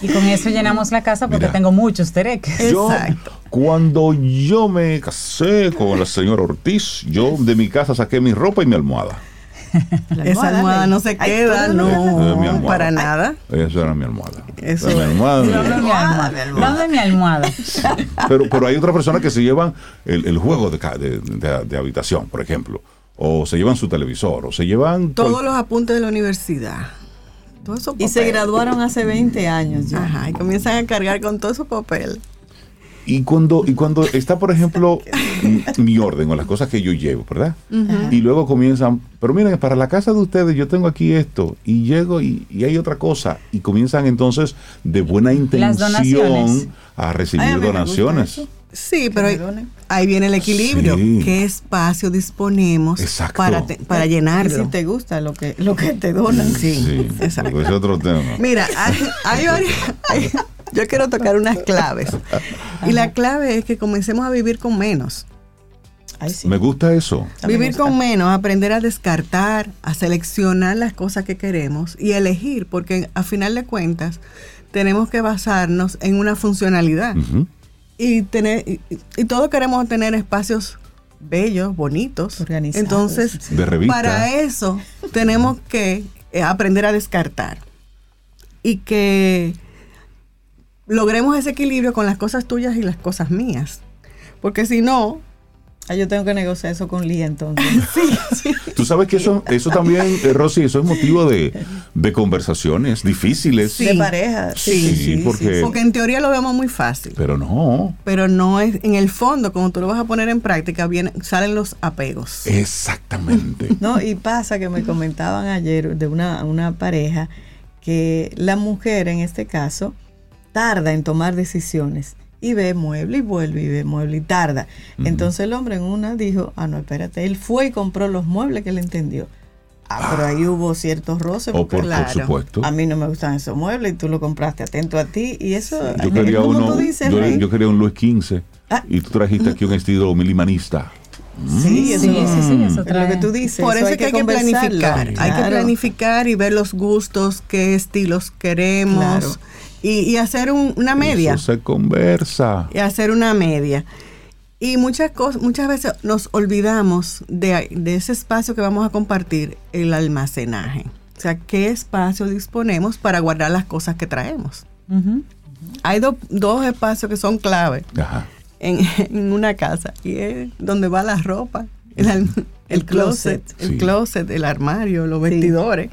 Y con eso llenamos la casa porque Mira. tengo muchos tereques. Yo, Exacto. cuando yo me casé con la señora Ortiz, yo de mi casa saqué mi ropa y mi almohada. La Esa almohada no se queda, Eh, no, para nada. Esa era mi almohada. Eso Era mi es. almohada. mi- No de mi almohada. No de mi almohada. Pero, pero hay otras personas que se llevan el, el juego de, ca- de- de- de habitación, por ejemplo. O se llevan su televisor, o se llevan... Todos cual- los apuntes de la universidad. Todos esos Y se graduaron hace 20 años ya. Ajá, y comienzan a cargar con todo su papel. Y cuando, y cuando está, por ejemplo, mi orden o las cosas que yo llevo, ¿verdad? Y luego comienzan, pero miren, para la casa de ustedes yo tengo aquí esto, y llego y, y hay otra cosa, y comienzan entonces de buena intención a recibir Ay, a donaciones. Sí, pero ahí, viene el equilibrio. Sí. ¿Qué espacio disponemos Exacto. para, te- para llenarlo? si te gusta lo que, lo que te donan. Sí, Sí, exacto. porque es otro tema. Mira, hay, hay varias- hay- yo quiero tocar unas claves. Y la clave es que comencemos a vivir con menos. Ay, sí. Me gusta eso. Vivir gusta. con menos, aprender a descartar, a seleccionar las cosas que queremos y elegir, porque a final de cuentas tenemos que basarnos en una funcionalidad. Y tener y, y todos queremos tener espacios bellos, bonitos. Organizados, Entonces, sí. De revista. para eso tenemos que eh, aprender a descartar y que logremos ese equilibrio con las cosas tuyas y las cosas mías. Porque si no, Ah, yo tengo que negociar eso con Lía entonces. Tú sabes que eso, eso también, eh, Rosy, eso es motivo de, de conversaciones difíciles. De pareja. Sí, sí, porque- porque en teoría lo vemos muy fácil. Pero no. Pero no es, en el fondo, cuando tú lo vas a poner en práctica, vienen, salen los apegos. Exactamente. No, y pasa que me comentaban ayer de una, una pareja que la mujer en este caso tarda en tomar decisiones y ve mueble y vuelve y ve mueble y tarda. Entonces el hombre en una dijo, ah, no, espérate, él fue y compró los muebles que le entendió. Ah, pero ahí hubo ciertos roces. O porque por, por claro. supuesto. A mí no me gustan esos muebles y tú lo compraste atento a ti y eso, Yo quería uno, tú dices, yo, yo quería un Luis XV Ah. y tú trajiste aquí un estilo minimalista. sí, eso Sí, sí, sí, eso es lo que tú dices. Por eso, es que hay que conversarlo. planificar. Hay que planificar y ver los gustos, qué estilos queremos Claro. Y, y hacer un- una media. Eso se conversa. Y hacer una media. Y muchas cosas, muchas veces nos olvidamos de, de ese espacio que vamos a compartir, el almacenaje. O sea, qué espacio disponemos para guardar las cosas que traemos. Hay do- dos espacios que son clave Ajá. en, en una casa y es donde va la ropa, el, al- el El closet, closet. el Sí. closet, el armario, los Sí. vestidores.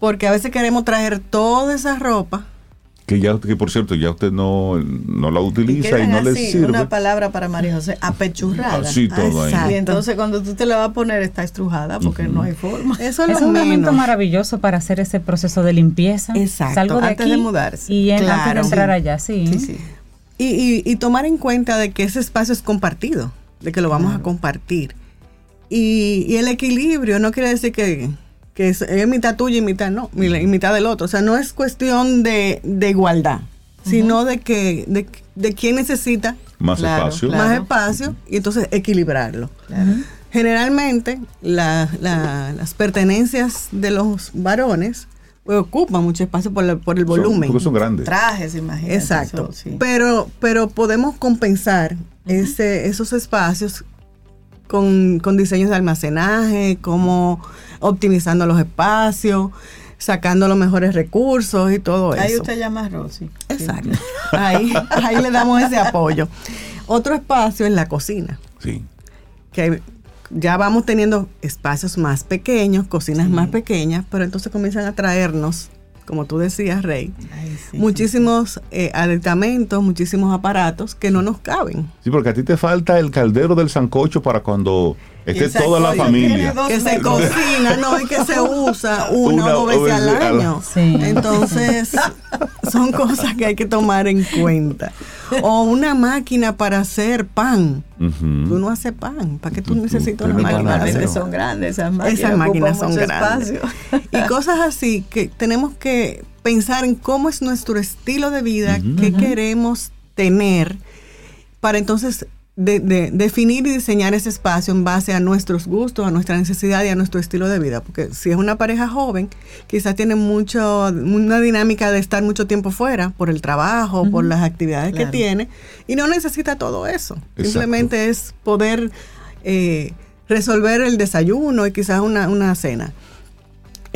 Porque a veces queremos traer toda esa ropa. Que ya, que por cierto, ya usted no, no la Y utiliza y, quedan no le así, sirve. Una palabra para María José, apechurrada. Así todo ahí. Y entonces cuando tú te la vas a poner está estrujada porque no hay forma. Eso es, un momento maravilloso para hacer ese proceso de limpieza. Exacto, Salgo de antes aquí de mudarse. Y en- antes de Claro. entrar allá, sí. Sí, sí. Y, y- y tomar en cuenta de que ese espacio es compartido, de que lo vamos a compartir. Y, y el equilibrio no quiere decir que, que es, es mitad tuya y mitad no, y mitad del otro. O sea, no es cuestión de, de igualdad, sino de que de, de quién necesita Más Claro, espacio. claro. más espacio y entonces equilibrarlo. Generalmente la- la- las pertenencias de los varones pues, ocupan mucho espacio por, la- por el Son- volumen. porque son grandes. Trajes, imagínate. Exacto. eso, sí. Pero, pero podemos compensar ese, esos espacios con, con diseños de almacenaje, como optimizando los espacios, sacando los mejores recursos y todo Ahí eso. usted llama a Rosy. Exacto. Ahí, ahí le damos ese apoyo. Otro espacio es la cocina, Sí. que ya vamos teniendo espacios más pequeños, cocinas más pequeñas, pero entonces comienzan a traernos como tú decías, Rey, muchísimos eh, aditamentos, muchísimos aparatos que no nos caben. Sí, porque a ti te falta el caldero del sancocho para cuando esté toda la familia. Que se cocina, no, y que se usa una, o dos veces al año. Entonces, son cosas que hay que tomar en cuenta. O una máquina para hacer pan. Tú no haces pan. ¿Para qué tú necesitas una máquina para hacer? Son grandes esas máquinas. Esas máquinas son grandes. Y cosas así que tenemos que pensar en cómo es nuestro estilo de vida, qué queremos tener para entonces de, definir y diseñar ese espacio en base a nuestros gustos, a nuestra necesidad y a nuestro estilo de vida. Porque si es una pareja joven, quizás tiene mucho, una dinámica de estar mucho tiempo fuera por el trabajo, por las actividades que tiene, y no necesita todo eso. Simplemente es poder eh, resolver el desayuno y quizás una, una cena.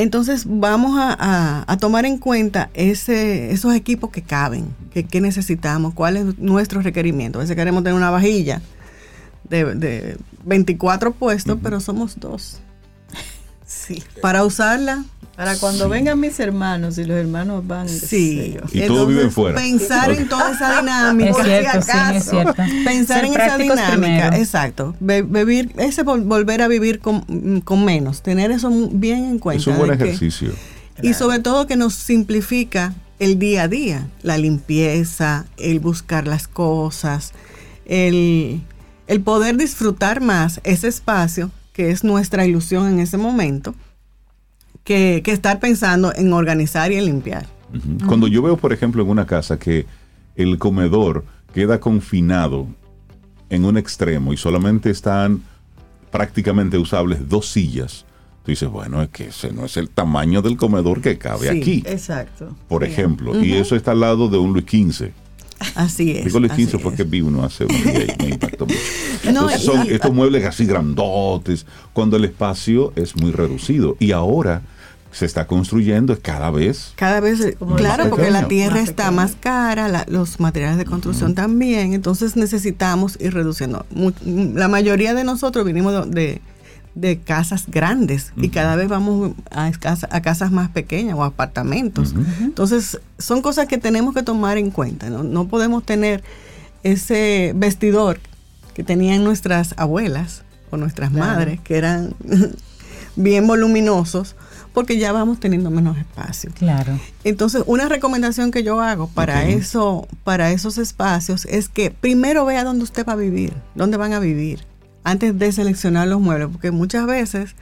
Entonces vamos a, tomar en cuenta ese, esos equipos que caben, que, necesitamos, cuál es nuestro requerimiento. A veces queremos tener una vajilla de, de 24 puestos, pero somos dos. Sí. Para usarla para cuando vengan mis hermanos y los hermanos van. Sí. Y todos viven fuera. Pensar en toda esa dinámica. Es cierto, es cierto. Pensar en esa dinámica. Exacto. vivir, ese volver a vivir con, menos. Tener eso bien en cuenta. Es un buen ejercicio. Y sobre todo que nos simplifica el día a día. La limpieza, el buscar las cosas, el, el poder disfrutar más ese espacio que es nuestra ilusión en ese momento que, estar pensando en organizar y en limpiar. Cuando yo veo, por ejemplo, en una casa que el comedor queda confinado en un extremo y solamente están prácticamente usables dos sillas, tú dices, bueno, es que ese no es el tamaño del comedor que cabe aquí. Exacto. Por ejemplo, y eso está al lado de un Luis XV. Así es. Digo Luis XV porque vi uno hace un día y me impactó mucho. Entonces son estos muebles así grandotes, cuando el espacio es muy reducido. Y ahora se está construyendo cada vez. Cada vez, claro, porque la tierra está más cara, los materiales de construcción también, entonces necesitamos ir reduciendo. La mayoría de nosotros vinimos de, casas grandes y cada vez vamos a, a, casas más pequeñas o apartamentos. Entonces, son cosas que tenemos que tomar en cuenta. No, no podemos tener ese vestidor que tenían nuestras abuelas o nuestras madres, que eran bien voluminosos porque ya vamos teniendo menos espacio. Claro. Entonces, una recomendación que yo hago para eso, para esos espacios, es que primero vea dónde usted va a vivir, dónde van a vivir, antes de seleccionar los muebles, porque muchas veces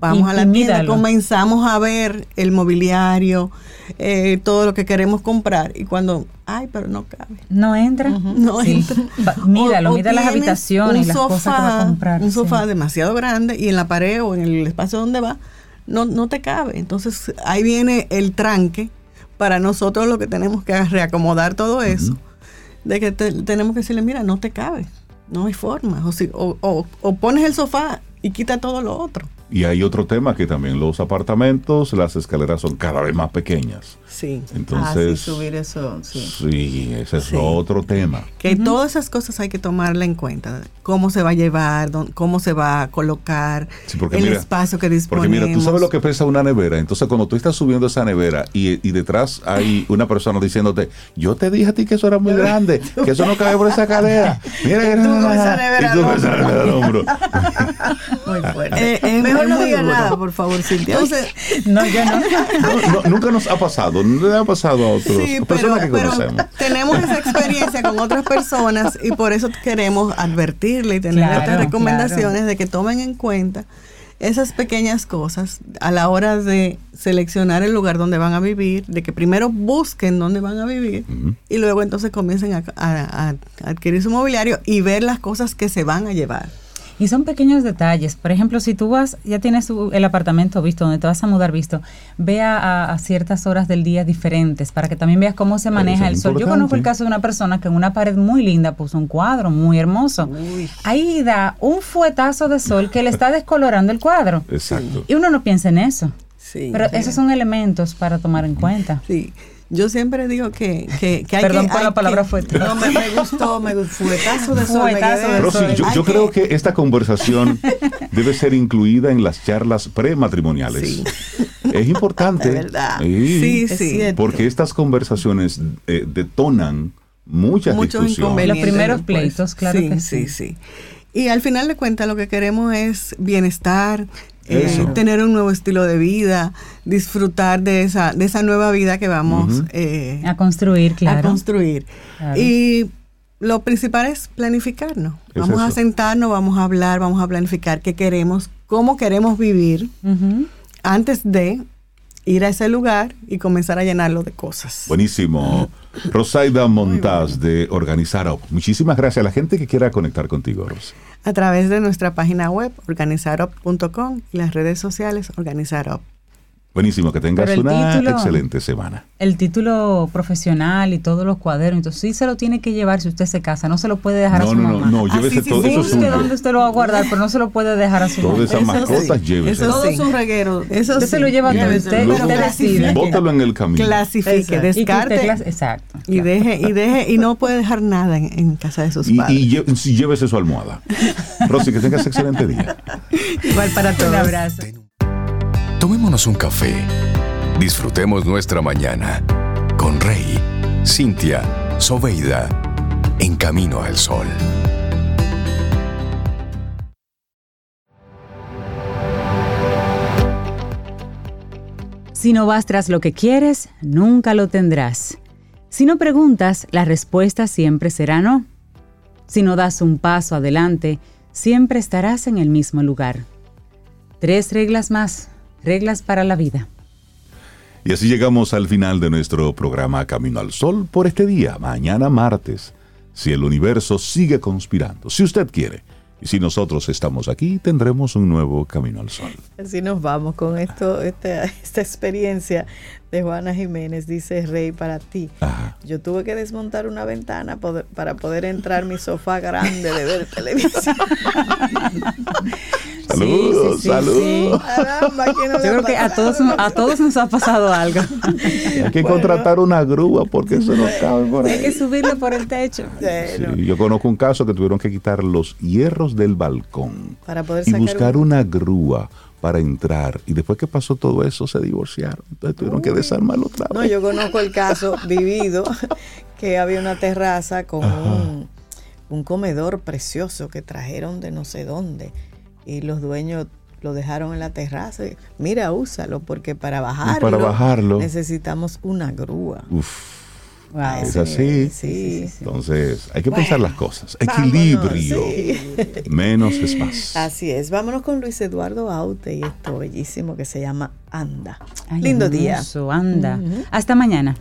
vamos a la tienda, comenzamos a ver el mobiliario, eh, todo lo que queremos comprar y cuando, ay, pero no cabe. No entra. No entra. Míralo, mira las habitaciones y las cosas que va a comprar. Un sofá demasiado grande y en la pared o en el espacio donde va no, no te cabe. Entonces ahí viene el tranque para nosotros lo que tenemos que reacomodar todo eso, de que tenemos que decirle, mira, no te cabe, no hay forma. O, si, o, o pones el sofá y quita todo lo otro. Y hay otro tema que también los apartamentos, las escaleras son cada vez más pequeñas. Sí. Entonces, ah, subir eso, sí. Sí, ese es otro tema. Que todas esas cosas hay que tomarla en cuenta. Cómo se va a llevar, cómo se va a colocar, el espacio que disponemos. Porque mira, tú sabes lo que pesa una nevera. Entonces, cuando tú estás subiendo esa nevera y, y detrás hay una persona diciéndote, yo te dije a ti que eso era muy grande, que eso no cabe por esa cadera. Mira, y tú esa nevera, y tú con esa nevera al hombro. muy fuerte. Eh, Mejor no diga nada, por favor, Cintia. Entonces, no, ya no. no, Nunca nos ha pasado, no le ha pasado a otros sí, pero, que pero tenemos esa experiencia con otras personas y por eso queremos advertirle y tener estas recomendaciones de que tomen en cuenta esas pequeñas cosas a la hora de seleccionar el lugar donde van a vivir, de que primero busquen dónde van a vivir y luego entonces comiencen a adquirir su mobiliario y ver las cosas que se van a llevar. Y son pequeños detalles. Por ejemplo, si tú vas, ya tienes el apartamento visto, donde te vas a mudar visto, vea a, ciertas horas del día diferentes para que también veas cómo se maneja el sol. Yo conozco el caso de una persona que en una pared muy linda puso un cuadro muy hermoso. Ahí da un fuetazo de sol que le está descolorando el cuadro. Exacto. Y uno no piensa en eso. Sí, Pero esos son elementos para tomar en cuenta. Sí. Yo siempre digo que, que, que hay Perdón que... por hay la palabra que- fuerte. No, me, me gustó, me gustó. Fuetazo de sol. me Fuetazo quedé- de Rosy, yo, yo creo que esta conversación debe ser incluida en las charlas prematrimoniales. Sí. Es importante. De verdad. Sí, Sí. Porque estas conversaciones eh, detonan muchas muchos discusiones. inconvenientes. Los primeros pleitos, claro sí, que sí. sí. sí. Y al final de cuentas lo que queremos es bienestar, eh, Eso. tener un nuevo estilo de vida, disfrutar de esa, de esa nueva vida que vamos eh, A construir, claro. a construir. Claro. Y lo principal es planificarnos. Es vamos a sentarnos, vamos a hablar, vamos a planificar qué queremos, cómo queremos vivir antes de ir a ese lugar y comenzar a llenarlo de cosas. Buenísimo. Rosaida Montaz de Organizar Up. Muchísimas gracias a la gente que quiera conectar contigo, Rosy. A través de nuestra página web, organizarup.com y las redes sociales, Organizarup. Buenísimo, que tengas una título- excelente semana. El título profesional y todos los cuadernos, entonces sí se lo tiene que llevar si usted se casa, no se lo puede dejar a No, su no, no, mamá. no, Ah, llévese sí, sí, todo sí, eso suyo. dónde usted lo va a guardar, pero no se lo puede dejar a su Todas mamá. esas Eso mascotas, sí, llévese. eso Todo sí. es un reguero. Eso Usted sí. se lo lleva Lléveselo. usted, Luego, usted decide. Bótalo en el camino. Clasifique, Exacto. Y descarte clas- Exacto. y deje, y deje, y no puede dejar nada en, en casa de sus Y, padres. y lle- sí, llévese su almohada. Rosy, que tengas excelente día. Igual para todos. Un abrazo. Tomémonos un café. Disfrutemos nuestra mañana con Rey, Cintia, Soveida, en camino al sol. Si no vas tras lo que quieres, nunca lo tendrás. Si no preguntas, la respuesta siempre será no. Si no das un paso adelante, siempre estarás en el mismo lugar. Tres reglas más, reglas para la vida. Y así llegamos al final de nuestro programa Camino al Sol por este día, mañana martes. Si el universo sigue conspirando, si usted quiere, y si nosotros estamos aquí, tendremos un nuevo Camino al Sol. Así nos vamos con esto, esta, esta experiencia de Juana Jiménez, dice Rey para ti. Ajá. Yo tuve que desmontar una ventana poder- para poder entrar mi sofá grande de ver televisión. Saludos, sí, sí, saludos. Caramba, ¿quién no le Yo creo que a todos, a todos nos ha pasado algo. Hay que contratar una grúa porque eso no cabe por Hay que ahí. subirlo por el techo. Bueno, Sí, yo conozco un caso que tuvieron que quitar los hierros del balcón Para poder y sacar buscar un- una grúa para entrar. Y después que pasó todo eso, se divorciaron. Entonces tuvieron que desarmarlo otra vez. No, yo conozco el caso vivido que había una terraza con un, un comedor precioso que trajeron de no sé dónde y los dueños lo dejaron en la terraza. y, Mira, úsalo porque para bajarlo, para bajarlo. necesitamos una grúa. Uf, Wow. es así. Sí. Entonces, hay que pensar las cosas. Vámonos, Equilibrio. sí. Menos es más. Así es. Vámonos con Luis Eduardo Aute y esto bellísimo que se llama Anda. Ay, Lindo día. hermoso, anda. Ujú. Hasta mañana.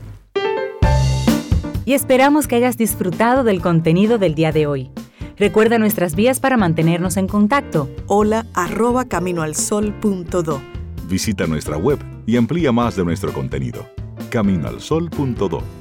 Y esperamos que hayas disfrutado del contenido del día de hoy. Recuerda nuestras vías para mantenernos en contacto. Hola arroba caminoalsol.do. Visita nuestra web y amplía más de nuestro contenido. Caminoalsol.do